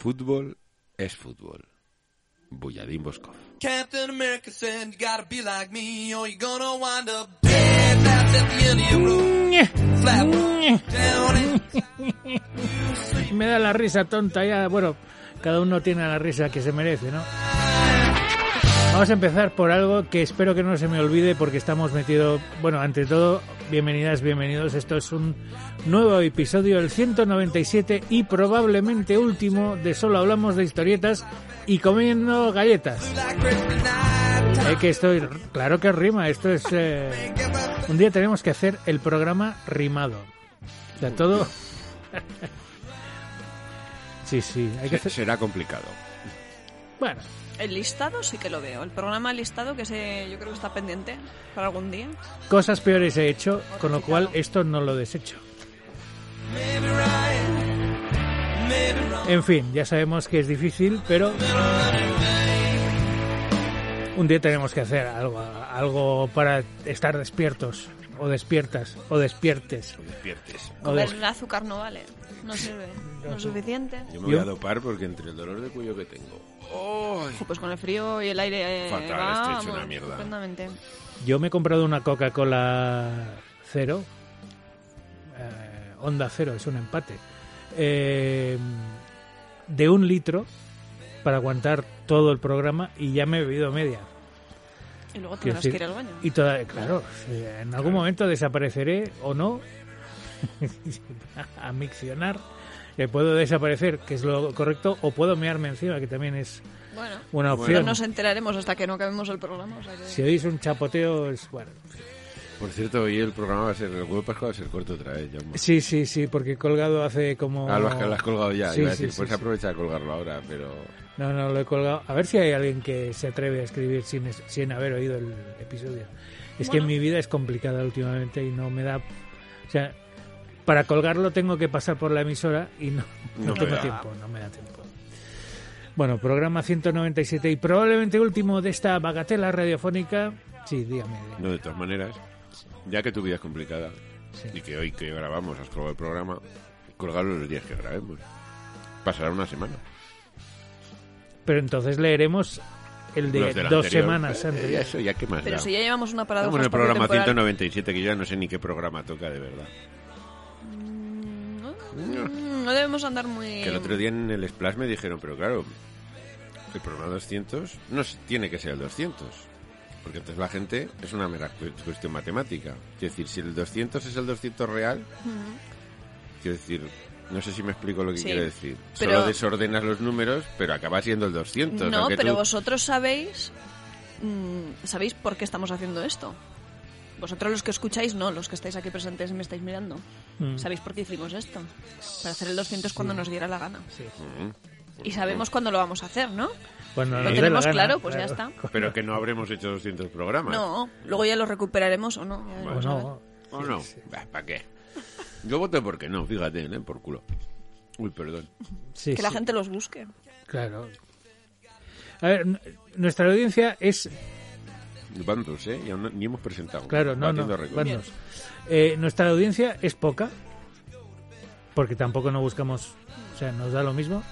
Fútbol es fútbol. Bulladín Boscov. Captain America said you gotta be like me or you're gonna wind up dead. That's at the end of your road. Flat down and Me da la risa tonta ya. Bueno, cada uno tiene la risa que se merece, ¿no? Vamos a empezar por algo que espero que no se me olvide porque estamos metidos... Bueno, ante todo, bienvenidas, bienvenidos. Esto es un nuevo episodio, el 197 y probablemente último de Solo Hablamos de Historietas y comiendo galletas. Eh, que estoy... Claro que rima, esto es... eh, Un día tenemos que hacer el programa rimado. O sea, todo... Sí, sí, hay que hacer... Será complicado. Bueno, El listado sí que lo veo. El programa listado que se, yo creo que está pendiente para algún día. cosas peores he hecho, con lo cual esto no lo desecho. En fin, ya sabemos que es difícil, pero un día tenemos que hacer algo, algo para estar despiertos, o despiertas, o despiertes. Despiertes. O des- Comer el azúcar no vale. No sirve. No es suficiente. Yo me voy Yo- a dopar porque entre el dolor de cuello que tengo. Ojo, Pues con el frío y el aire. eh, Fatal, estoy hecho vamos, una mierda. estupendamente. Yo me he comprado una Coca-Cola cero, eh, Onda cero, es un empate, eh, de un litro para aguantar todo el programa y ya me he bebido media. Y luego tendrás que ir al baño. Y toda, claro, en algún momento desapareceré o no, a miccionar, eh, puedo desaparecer, que es lo correcto, o puedo mearme encima, que también es Bueno, una no opción. nos enteraremos hasta que no acabemos el programa. o sea que- Si oís un chapoteo, es bueno. Por cierto, hoy el programa va a ser, el huevo Pascua va a ser corto otra vez. Jaume. Sí, sí, sí, porque he colgado hace como... Ah, lo has, lo has colgado ya. Sí, iba a decir, sí, pues sí. aprovecha de colgarlo ahora, pero... No, no, lo he colgado. A ver si hay alguien que se atreve a escribir sin, es- sin haber oído el episodio. Es que mi vida es complicada últimamente y no me da... O sea, para colgarlo tengo que pasar por la emisora y no, no tengo da. tiempo, no me da tiempo. Bueno, programa 197 y probablemente último de esta bagatela radiofónica. Sí, dígame. dígame. No, de todas maneras, ya que tu vida es complicada Sí. y que hoy que grabamos has colgado el programa, colgarlo los días que grabemos. Pasará una semana. Pero entonces leeremos el de dos anterior. semanes Eh, anteriores. Eso ya, ¿qué más Pero da? si ya llevamos una parada Estamos en el programa 197, que yo ya no sé ni qué programa toca de verdad. No, no debemos andar muy. Que el otro día en el Splash me dijeron, pero claro, el programa 200 no tiene que ser el 200. Porque entonces la gente es una mera cu- cuestión matemática. Quiero decir, si el 200 es el 200 real, quiero decir, no sé si me explico lo que Sí, quiero decir. pero- Solo desordenas los números, pero acaba siendo el 200. No, pero tú- vosotros sabéis. mm, ¿Sabéis por qué estamos haciendo esto? Vosotros los que escucháis, no, los que estáis aquí presentes y me estáis mirando. Mm. ¿Sabéis por qué hicimos esto? Para hacer el 200 cuando nos diera la gana. Sí. Y sabemos cuándo lo vamos a hacer, ¿no? Cuando Lo tenemos gana, claro, pues ya está. Pero que no habremos hecho 200 programas. No, luego ya lo recuperaremos o no. ya O no. ¿O no? ¿Para qué? Yo voto porque no, fíjate, ¿eh? por culo. Uy, perdón. Sí, Que la sí, gente los busque. Claro. A ver, nuestra audiencia es, ¿Cuántos, eh? No- ni hemos presentado. claro, no, no, vámonos. Eh, nuestra audiencia es poca, porque tampoco no buscamos, o sea, nos da lo mismo.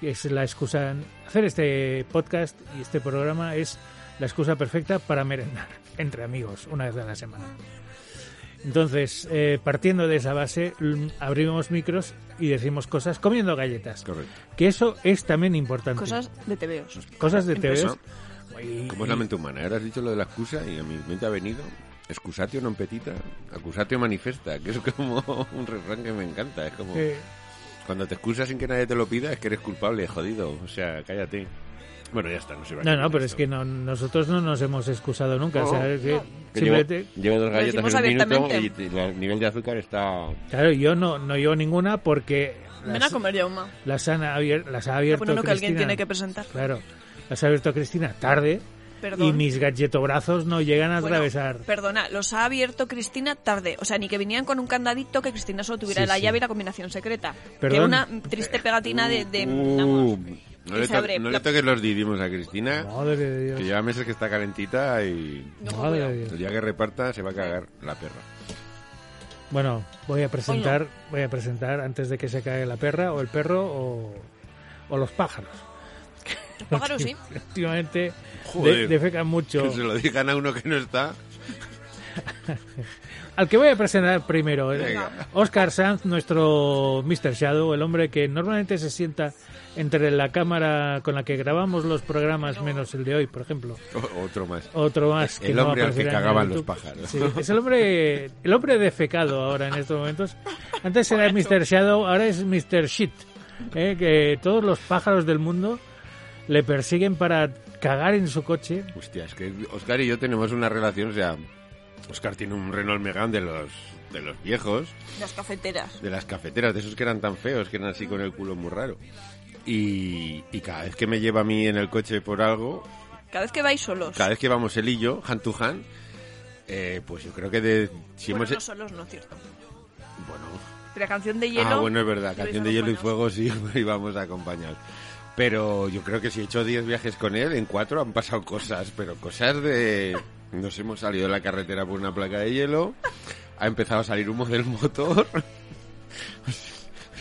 Y es la excusa, hacer este podcast y este programa es la excusa perfecta para merendar entre amigos una vez a la semana. Entonces, eh, partiendo de esa base, abrimos micros y decimos cosas comiendo galletas. Correcto. Que eso es también importante. Cosas de TVOs. Cosas de TV. Eso. ¿Cómo es la mente humana? Ahora has dicho lo de la excusa y a mi mente ha venido excusatio non petita, accusatio manifesta, que es como un refrán que me encanta. Es como cuando te excusas sin que nadie te lo pida, es que eres culpable, jodido. O sea, cállate. Bueno, ya está, no se va a No, no, pero es esto. que no, nosotros no nos hemos excusado nunca. No, o sea, es que Que llevo, simplemente- llevo dos galletas en un minuto y y el nivel de azúcar está... Claro, yo no, no llevo ninguna porque Ven a las, comer Yauma. las, han abier- las ha abierto Bueno, no, que alguien tiene que presentar. Claro, las ha abierto Cristina tarde Perdón. y mis galletobrazos no llegan a Bueno, atravesar. Perdona, los ha abierto Cristina tarde. O sea, ni que vinieran con un candadito que Cristina solo tuviera Sí, la sí. llave y la combinación secreta. Perdón. Que una triste pegatina de... de Uh, no, le abre. no toques los didimos a Cristina, Madre de Dios. que lleva meses que está calentita y No, Madre de Dios. el día que reparta se va a cagar la perra. Bueno, voy a presentar, voy a presentar antes de que se caiga la perra o el perro o, o los pájaros. Los pájaros sí. Últimamente de- Joder. defecan mucho. Que se lo digan a uno que no está. Al que voy a presentar primero, eh, Venga. Oscar Sanz, nuestro Mr. Shadow, el hombre que normalmente se sienta entre la cámara con la que grabamos los programas, menos el de hoy, por ejemplo. O- otro más. Otro más que El no hombre al que cagaban los pájaros. Sí, es el hombre, el hombre defecado ahora en estos momentos. Antes era Mr. Shadow, ahora es Mr. Shit. eh, que todos los pájaros del mundo le persiguen para cagar en su coche. Hostia, es que Oscar y yo tenemos una relación, o sea, Oscar tiene un Renault Megane de los, de los viejos, Las cafeteras. de las cafeteras, de esos que eran tan feos, que eran así con el culo muy raro. Y, y cada vez que me lleva a mí en el coche por algo, Cada vez que vais solos. cada vez que vamos él y yo, hand to hand, eh, pues yo creo que de, si bueno, hemos... no solos, no cierto. Bueno, Pero la canción de hielo. Ah, bueno, es verdad, ¿Sois canción de hielo y fuego sí, íbamos acompañados. Pero yo creo que si he hecho 10 viajes con él, en 4 han pasado cosas, pero cosas de... Nos hemos salido de la carretera por una placa de hielo, ha empezado a salir humo del motor.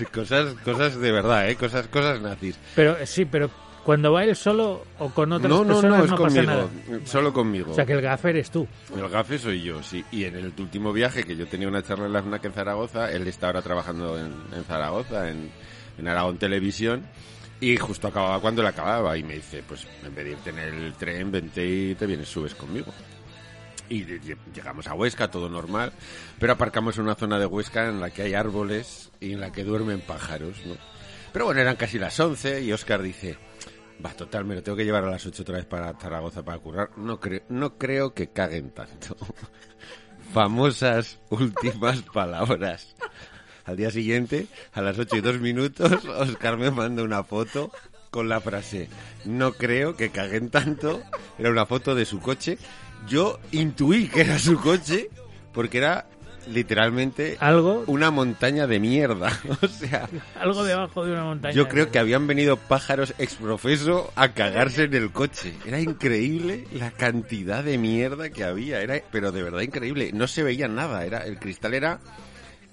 cosas, cosas de verdad, ¿eh? Cosas, cosas nazis. Pero sí, pero cuando va él solo o con otras No, no, personas no, es conmigo, nada. solo conmigo. O sea que el gaffer es tú. El gafe soy yo, sí. Y en el último viaje que yo tenía una charla en la FNAC en Zaragoza, él está ahora trabajando en, en Zaragoza, en, en Aragón Televisión, y justo acababa cuando le acababa y me dice, pues en vez de irte en el tren, vente y te vienes, subes conmigo. Y llegamos a Huesca, todo normal, pero aparcamos en una zona de Huesca en la que hay árboles y en la que duermen pájaros, ¿no? Pero bueno, eran casi las 11 y Oscar dice, va, total, me lo tengo que llevar a las 8 otra vez para Zaragoza para currar. No, creo no creo que caguen tanto. Famosas últimas palabras. Al día siguiente, a las 8 y 2 minutos, Oscar me manda una foto con la frase, no creo que caguen tanto. Era una foto de su coche. Yo intuí que era su coche porque era literalmente Algo, una montaña de mierda. O sea, algo debajo de una montaña. yo creo que habían venido pájaros exprofeso a cagarse en el coche. Era increíble la cantidad de mierda que había, era pero de verdad increíble. No se veía nada, era el cristal era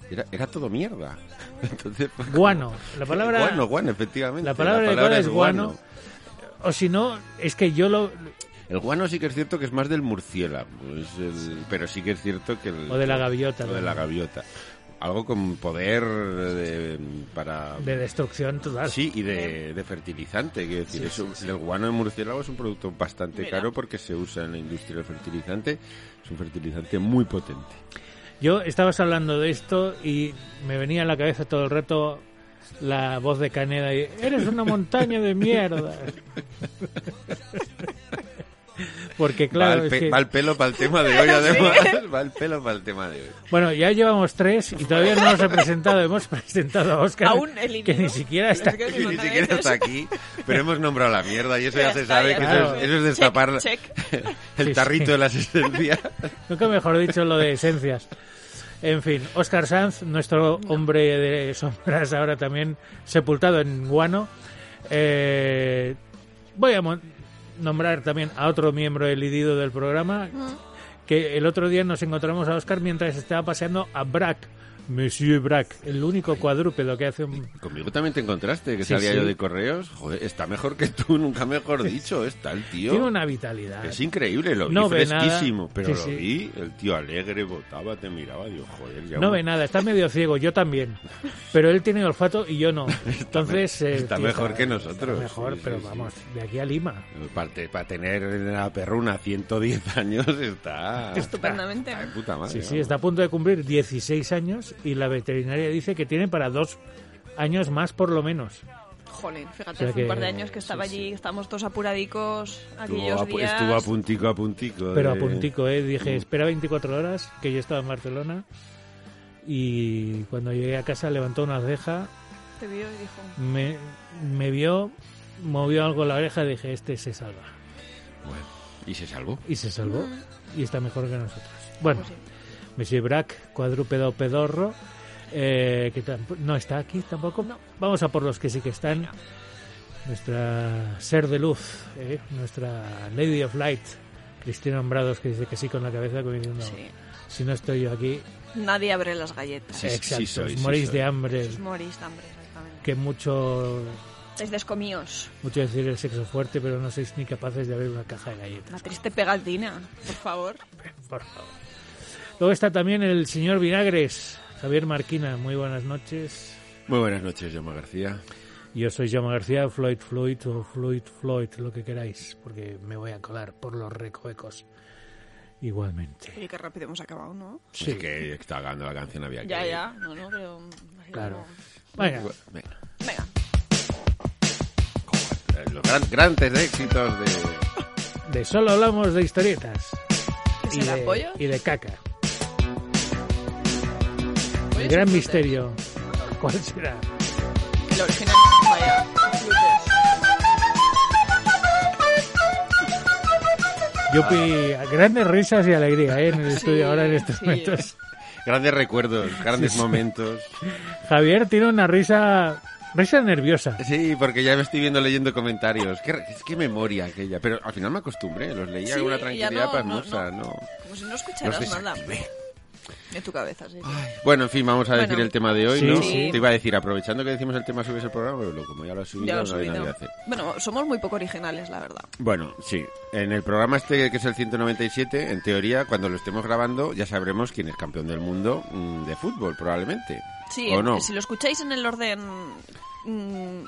era, era todo mierda. Entonces, Guano. La palabra, guano, guano, efectivamente. la palabra, es guano. O si no, es que yo lo... El guano sí que es cierto que es más del murciélago, es el- pero sí que es cierto que el, O de la gaviota. o de la gaviota. Algo con poder de- para De destrucción total. Sí, y de, de fertilizante. Quiero decir, eso- el guano de murciélago es un producto bastante Mira. caro porque se usa en la industria del fertilizante. Es un fertilizante muy potente. Yo estabas hablando de esto y me venía a la cabeza todo el rato la voz de Caneda y eres una montaña de mierda. Porque claro, va, el es pe- que- va el pelo para el tema de hoy, además. Va el pelo para el tema de hoy. bueno, ya llevamos tres y todavía no nos he presentado. Hemos presentado a Oscar, Aún el que ni siquiera está Es que aquí. ni siquiera está aquí, pero hemos nombrado la mierda y eso ya, Ya se está, sabe ya que está. eso, es, eso es destapar Check, el Sí, tarrito sí. de las esencias. Nunca mejor dicho lo de esencias. En fin, Oscar Sanz, nuestro hombre de sombras, ahora también sepultado en guano. Eh, voy a nombrar también a otro miembro elidido del programa, que el otro día nos encontramos a Oscar mientras estaba paseando a Brack, Monsieur Brack, el único cuadrúpedo que hace un... Conmigo también te encontraste, que Sí, salía sí. yo de correos. Joder, está mejor que tú, nunca mejor dicho. Está el tío. Tiene una vitalidad. Es increíble, lo vi No ve nada. fresquísimo, pero Sí, lo sí. vi, el tío alegre, votaba, te miraba, digo, joder, ya No un- ve nada, está medio ciego, yo también. Pero él tiene olfato y yo no. Entonces. eh, está tío, mejor que nosotros. está Mejor, Sí, pero sí, sí. vamos, de aquí a Lima. Para, para tener la perruna 110 años está... Estupendamente. está puta madre. Sí, sí, vamos. está a punto de cumplir 16 años y la veterinaria dice que tiene para dos años más por lo menos. Jolín, fíjate, O sea hace un par de años que estaba sí, allí, estábamos todos apuradicos aquellos Estuvo a, pu- días. estuvo a puntico, a puntico. Pero a de- puntico, ¿eh? Dije, Mm. espera 24 horas, que yo estaba en Barcelona. Y cuando llegué a casa levantó una ceja, Te vio y dijo, me, me vio, movió algo la oreja y dije, este se salva. Bueno, y se salvó. Y se salvó. Y está mejor que nosotros. Bueno, pues sí. Monsieur Brack, cuadrúpedo pedorro, eh, que no está aquí tampoco. Vamos a por los que sí que están. Nuestra ser de luz, eh, nuestra Lady of Light, Cristina Hombrados, que dice que sí con la cabeza, como diciendo, Sí. si no estoy yo aquí, Nadie abre las galletas. Sí, exacto, sí soy, os sí morís soy. de hambre, morís de hambre, exactamente. que mucho Estáis descomíos. Mucho decir el sexo fuerte, pero no sois ni capaces de abrir una caja de La galletas. triste pegatina, por favor. Por favor. Luego está también el señor Vinagres, Javier Marquina. Muy buenas noches. Muy buenas noches, Yoma García. Yo soy Jaume García, Floyd Floyd o Floyd Floyd, lo que queráis, porque me voy a colar por los recovecos igualmente. Oye, qué rápido hemos acabado, ¿no? Sí. Es que está acabando la canción, había que... Ya, ya. No, no, pero... Claro. Venga, Venga. Venga. Los gran- grandes éxitos de... de solo hablamos de historietas. ¿Es Y el de, apoyo? y de caca. El gran misterio. ¿Cuál será? El original. Vaya. glutes. Yupi, grandes risas y alegría ¿eh? en el estudio ahora en estos sí. momentos. Grandes recuerdos, grandes Sí, sí. momentos. Javier tiene una risa, risa nerviosa. Sí, porque ya me estoy viendo leyendo comentarios. Qué, qué memoria aquella. Pero al final me acostumbré, los leía Sí, con una tranquilidad no, no, pasmosa, no. ¿no? Como si no escucharas nada. De tu cabeza, sí. sí. Bueno, en fin, vamos a decir Bueno. el tema de hoy, Sí, ¿no? sí. Te iba a decir, aprovechando que decimos el tema, subes el programa, pero lo- como ya lo has subido, Ya lo no hay nada subido. que hacer. Bueno, somos muy poco originales, la verdad. Bueno, sí. En el programa este, que es el 197, en teoría, cuando lo estemos grabando, ya sabremos quién es campeón del mundo mm, de fútbol, probablemente. Sí, ¿O no? si lo escucháis en el orden... mm,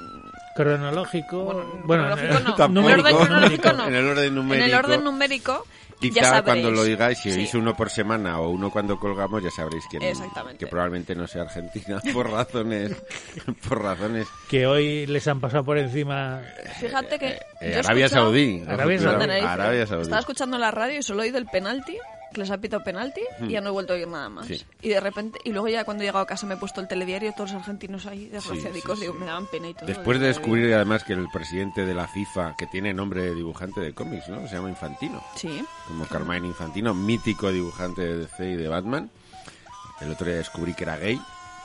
Cronológico. Bueno, Bueno, cronológico no. Tampoco. En el orden cronológico no. En el orden numérico. En el orden numérico Quizá cuando lo digáis, si Sí. oís uno por semana o uno cuando colgamos, ya sabréis quién Exactamente. Que probablemente no sea Argentina por razones, por razones. que hoy les han pasado por encima. Fíjate que... eh, he Arabia escuchado- Saudí. Arabia Saudí. Arabia Saudí. Estaba escuchando la radio y solo he oído el penalti, que les ha pitado penalti, y ya no he vuelto a oír nada más. Sí. Y de repente, y luego ya cuando he llegado a casa me he puesto el telediario, todos los argentinos ahí desgraciadicos, sí, digo, sí. me daban pena y todo. Después de descubrir además que el presidente de la FIFA, que tiene nombre de dibujante de cómics, ¿no? Se llama Infantino. Sí, Como Carmine Infantino, mítico dibujante de DC y de Batman. El otro día descubrí que era gay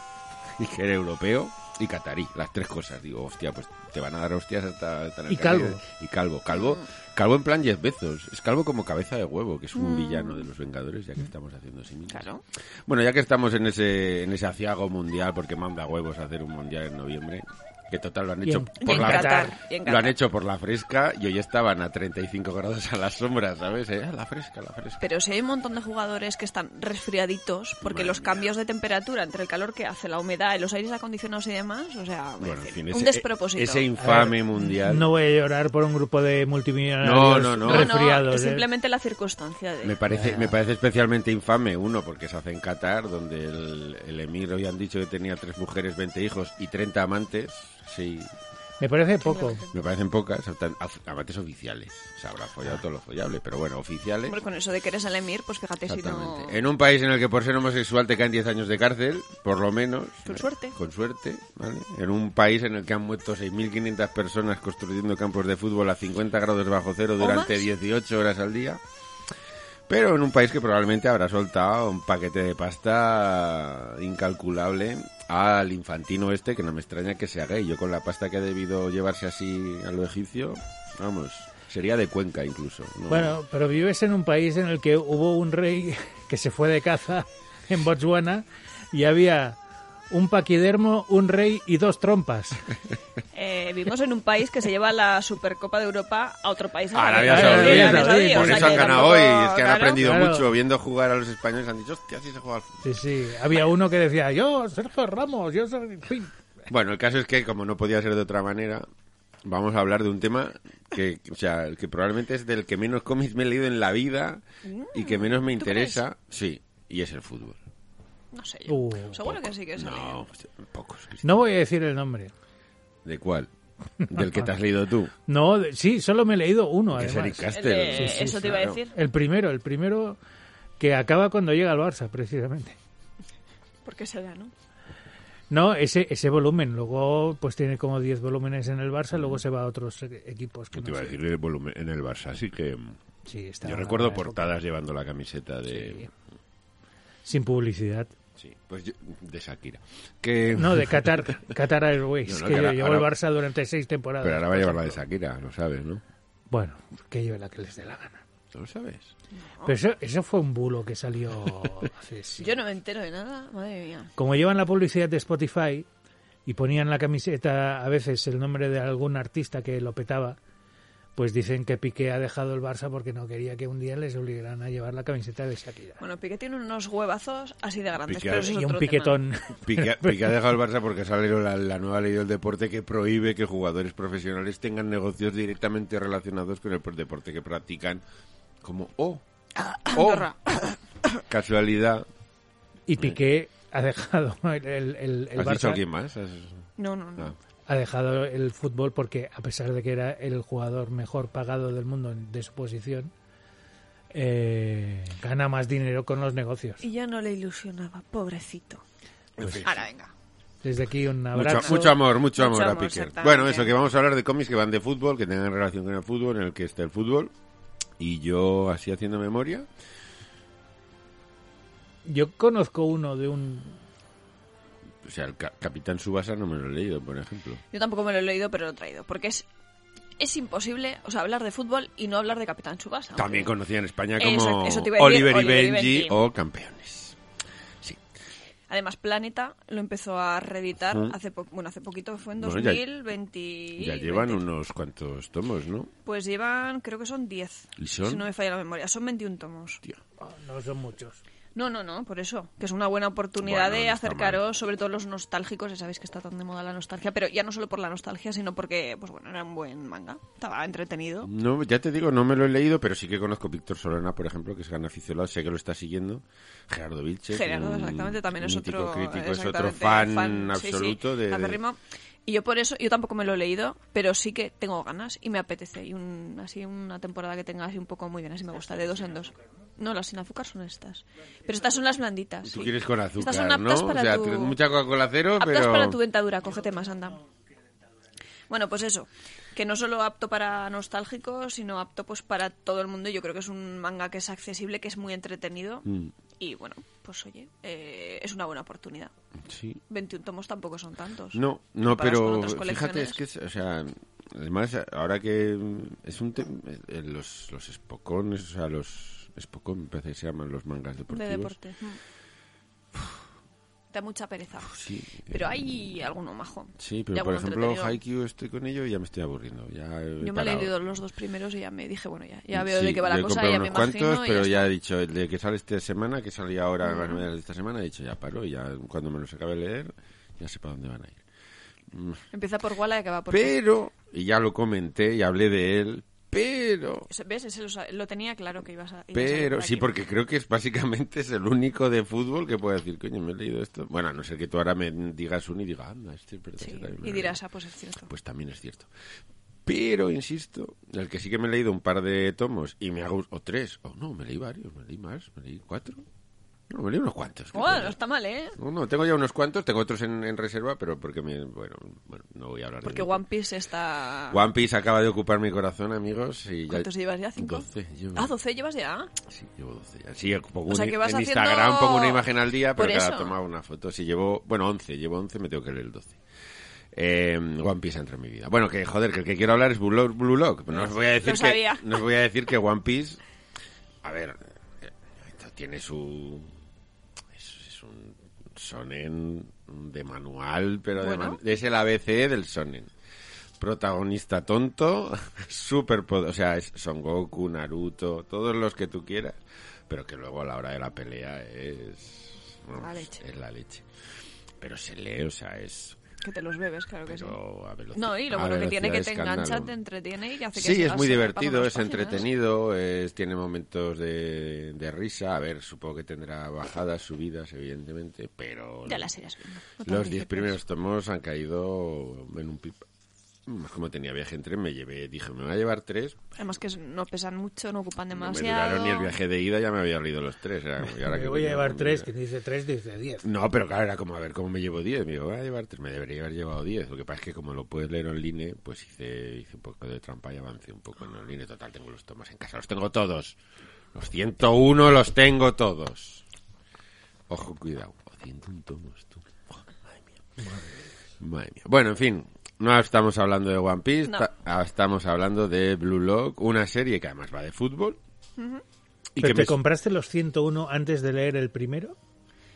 y que era europeo y catarí. Las tres cosas. Digo, hostia, pues te van a dar hostias hasta... hasta Y calvo. Y calvo. Calvo, calvo en plan Jeff Bezos. Es calvo como cabeza de huevo, que es un villano de los Vengadores, ya que estamos haciendo símiles. claro. Bueno, ya que estamos en ese, en ese aciago mundial, porque manda huevos a hacer un mundial en noviembre, que total lo han hecho en- por la Qatar, lo han hecho por la fresca y hoy estaban a 35 grados a la sombra, ¿sabes? Eh, La fresca, la fresca. Pero si hay un montón de jugadores que están resfriaditos porque Madre los mía. cambios de temperatura entre el calor que hace, la humedad y los aires acondicionados y demás, o sea, Bueno, en en fin, fin, un ese, despropósito. ese infame mundial. No voy a llorar por un grupo de multimillonarios No, no, no. no, no, resfriados. es ¿eh? simplemente la circunstancia de... Me parece, me parece especialmente infame, uno, porque se hace en Qatar, donde el, el emir hoy han dicho que tenía tres mujeres, 20 hijos y 30 amantes. Sí, Me parece poco. me parecen pocas, amantes oficiales. Se habrá follado todo lo follable, pero bueno, oficiales. Hombre, con eso de que eres el emir, pues fíjate si no... En un país en el que por ser homosexual te caen 10 años de cárcel, por lo menos. Con suerte. Con suerte, ¿vale? En un país en el que han muerto 6.500 personas construyendo campos de fútbol a 50 grados bajo cero durante más? 18 horas al día. Pero en un país que probablemente habrá soltado un paquete de pasta incalculable al infantino este, que no me extraña que sea gay. Yo con la pasta que ha debido llevarse así a lo egipcio, vamos, sería de Cuenca incluso. ¿no? Bueno, pero vives en un país en el que hubo un rey que se fue de caza en Botswana y había un paquidermo, un rey y dos trompas. Eh, vivimos en un país que se lleva la Supercopa de Europa a otro país. Arabia Saudí, por o sea eso han ganado hoy, es que han aprendido Claro. mucho viendo jugar a los españoles, han dicho, hostia, así se juega al fútbol. Sí, sí. Había uno que decía, yo, Sergio Ramos, yo fin. Bueno, el caso es que, como no podía ser de otra manera, vamos a hablar de un tema que, o sea, que probablemente es del que menos cómics me he leído en la vida y que menos me interesa, sí, y es el fútbol. No sé yo. Uh, Seguro que sí que es No, pues, pocos. No voy a decir el nombre. ¿De cuál? Del que te has leído tú. No, de- sí, solo me he leído uno, Que es además. Eric El Castell. de- Sí, sí, eso te iba a decir. El primero, el primero que acaba cuando llega al Barça, precisamente. ¿Por qué será, no? No, ese, ese volumen. Luego, pues tiene como 10 volúmenes en el Barça, luego se va a otros e- equipos que Te no iba a decir el volumen en el Barça, así que Sí, está yo recuerdo época. portadas llevando la camiseta de... Sin publicidad. Sí, pues yo- de Shakira. Que... No, de Qatar, Qatar Airways, No, no, que que ahora- llevó ahora- el Barça durante seis temporadas. Pero ahora va a llevar la de Shakira, lo sabes, ¿no? Bueno, que lleve la que les dé la gana. ¿No lo sabes? Pero eso, eso fue un bulo que salió hace... sí. Yo no me entero de nada, madre mía. Como llevan la publicidad de Spotify, y ponían la camiseta a veces el nombre de algún artista que lo petaba, pues dicen que Piqué ha dejado el Barça porque no quería que un día les obligaran a llevar la camiseta de Shakira. Bueno, Piqué tiene unos huevazos así de grandes, Piqué- pero eso es y un piquetón. Piqué, Piqué ha dejado el Barça porque sale la, la nueva ley del deporte que prohíbe que jugadores profesionales tengan negocios directamente relacionados con el deporte que practican. Como, oh, oh, casualidad. Y Piqué ha dejado el, el, el- ¿Has dicho Barça alguien más? Has- No, no, no. Ah. Ha dejado el fútbol porque a pesar de que era el jugador mejor pagado del mundo de su posición eh, gana más dinero con los negocios Y ya no le ilusionaba, pobrecito. Fin. Ahora, venga. desde aquí un Mucho, abrazo mucho amor, mucho Mucho amor a amor, Piqué. Bueno, eso, que vamos a hablar de cómics que van de fútbol, que tengan relación con el fútbol, en el que está el fútbol. Y yo, así haciendo memoria, yo conozco uno de un o sea, el Ca- Capitán Subasa no me lo he leído, por ejemplo. Yo tampoco me lo he leído, pero lo he traído. Porque es, es imposible, o sea, hablar de fútbol y no hablar de Capitán Chubasa. También conocida en España como Exacto, decir, Oliver y Oliver y Benji Benji. o Campeones. Sí. Además, Planeta lo empezó a reeditar Ujú. hace, po- bueno, hace poquito, fue en Bueno, ya- 2020. Ya llevan 20. unos cuantos tomos, ¿no? Pues llevan, creo que son 10. ¿Y son? Si no me falla la memoria, son 21 tomos. Tío. oh, no son muchos No, no, no, por eso. Que es una buena oportunidad Bueno, de no acercaros, sobre todo los nostálgicos. Ya sabéis que está tan de moda la nostalgia, pero ya no solo por la nostalgia, sino porque, pues bueno, era un buen manga. Estaba entretenido. No, ya te digo, no me lo he leído, pero sí que conozco a Víctor Solana, por ejemplo, que es gran aficionado, sé que lo está siguiendo. Gerardo Vilche. Gerardo, un exactamente, también es otro, crítico, es otro fan, sí, sí, absoluto de... Y yo por eso, yo tampoco me lo he leído, pero sí que tengo ganas y me apetece. Y un, así una temporada que tenga así un poco muy bien, así me gusta, de dos en dos. No, las sin azúcar son estas. Pero estas son las blanditas. Tú sí. quieres con Estas son azúcar, ¿no? aptas O para sea, tu- tienes mucha Coca-Cola cero, Aptas pero... para tu dentadura, cógete más, anda. Bueno, pues eso, que no solo apto para nostálgicos, sino apto pues para todo el mundo. Yo creo que es un manga que es accesible, que es muy entretenido. Mm, Y bueno, pues oye, eh, es una buena oportunidad. sí. 21 tomos tampoco son tantos. No, no, pero fíjate, es que, es- o sea, además, ahora que es un tema, los, los espocones, o sea, los espocón, me parece que se llaman los mangas deportivos. de deporte. Da mucha pereza. Sí, Pero eh, hay alguno majo. Sí, pero por ejemplo. Haikyuu estoy con ello y ya me estoy aburriendo. Ya he Yo me he leído los dos primeros y ya me dije, bueno, ya, ya veo Sí, de qué va la cosa, ya me imagino. cuantos, y pero ya ya he dicho, el de que sale esta semana, que salía ahora en las novedades de esta semana, he dicho, ya paro, y ya cuando me los acabe de leer, ya sé para dónde van a ir. Mm. Empieza por Walla y acaba por... Pero, y ya lo comenté y hablé de él, pero, ¿Ves? Ese lo, tenía claro que ibas a... ibas pero, sí, porque creo que es básicamente es el único de fútbol que puede decir, coño, me he leído esto. Bueno, a no ser que tú ahora me digas uno y diga, anda, este es verdad. Sí, este me y dirás, leído". ah, pues es cierto. Pues también es cierto. Pero, insisto, el que sí que me he leído un par de tomos y me ha gustado, o tres, o no, me leí varios, me leí más, me leí cuatro. No, me unos cuantos. ¿qué Bueno, coño? no está mal, ¿eh? No, no, tengo ya unos cuantos, tengo otros en, en reserva, pero porque me, bueno, bueno, no voy a hablar Porque de. One Piece está... One Piece acaba de ocupar mi corazón, amigos, y ya... ¿Cuántos llevas ya? ¿Cinco? 12 llevo. Ah, 12 llevas ya. Sí, llevo 12 ya. Sí, pongo O sea, un- que vas en haciendo- Instagram pongo una imagen al día, pero cada tomado una foto. Si llevo, bueno, 11, llevo 11, me tengo que leer el 12. Eh, One Piece entra en mi vida. Bueno, que joder, que el que quiero hablar es Blue Lock. Blue Lock. No os voy a decir que sabía. no os voy a decir que One Piece a ver, eh, tiene su sonen de manual, pero de man- es el ABC del sonen. Protagonista tonto, super, o sea, es Son Goku, Naruto, todos los que tú quieras, pero que luego a la hora de la pelea es vamos, La leche. es la leche. Pero se lee, o sea, es Que te los bebes, claro que sí. pero No, y lo bueno que tiene que te de engancha, escándalo. te entretiene y hace que Sí, es muy divertido, es entretenido, es, tiene momentos de, de risa. A ver, supongo que tendrá bajadas, subidas, evidentemente, pero Ya las irás viendo. no te los diez primeros tomos han caído en un pip. Más como tenía viaje en tren, me llevé, dije, me voy a llevar tres. Además que no pesan mucho, no ocupan No me demasiado. duraron ni el viaje de ida, ya me había leído los tres. era ¿y ahora me qué voy a llevar tres que dice tres dice diez No, pero claro, era como, a ver, ¿cómo me llevo 10? Me digo, voy a llevar 3, me debería haber llevado 10. Lo que pasa es que como lo puedes leer online, pues hice, hice un poco de trampa y avancé un poco en online. Total, tengo los tomas en casa, los tengo todos. Los 101 los tengo todos. Ojo, cuidado. Oh, 101 tomos, tú. Oh, madre mía. Madre mía. Bueno, en fin, no estamos hablando de One Piece, No. ta- ah, estamos hablando de Blue Lock, una serie que además va de fútbol. Y ¿Pero que te me- compraste los 101 antes de leer el primero?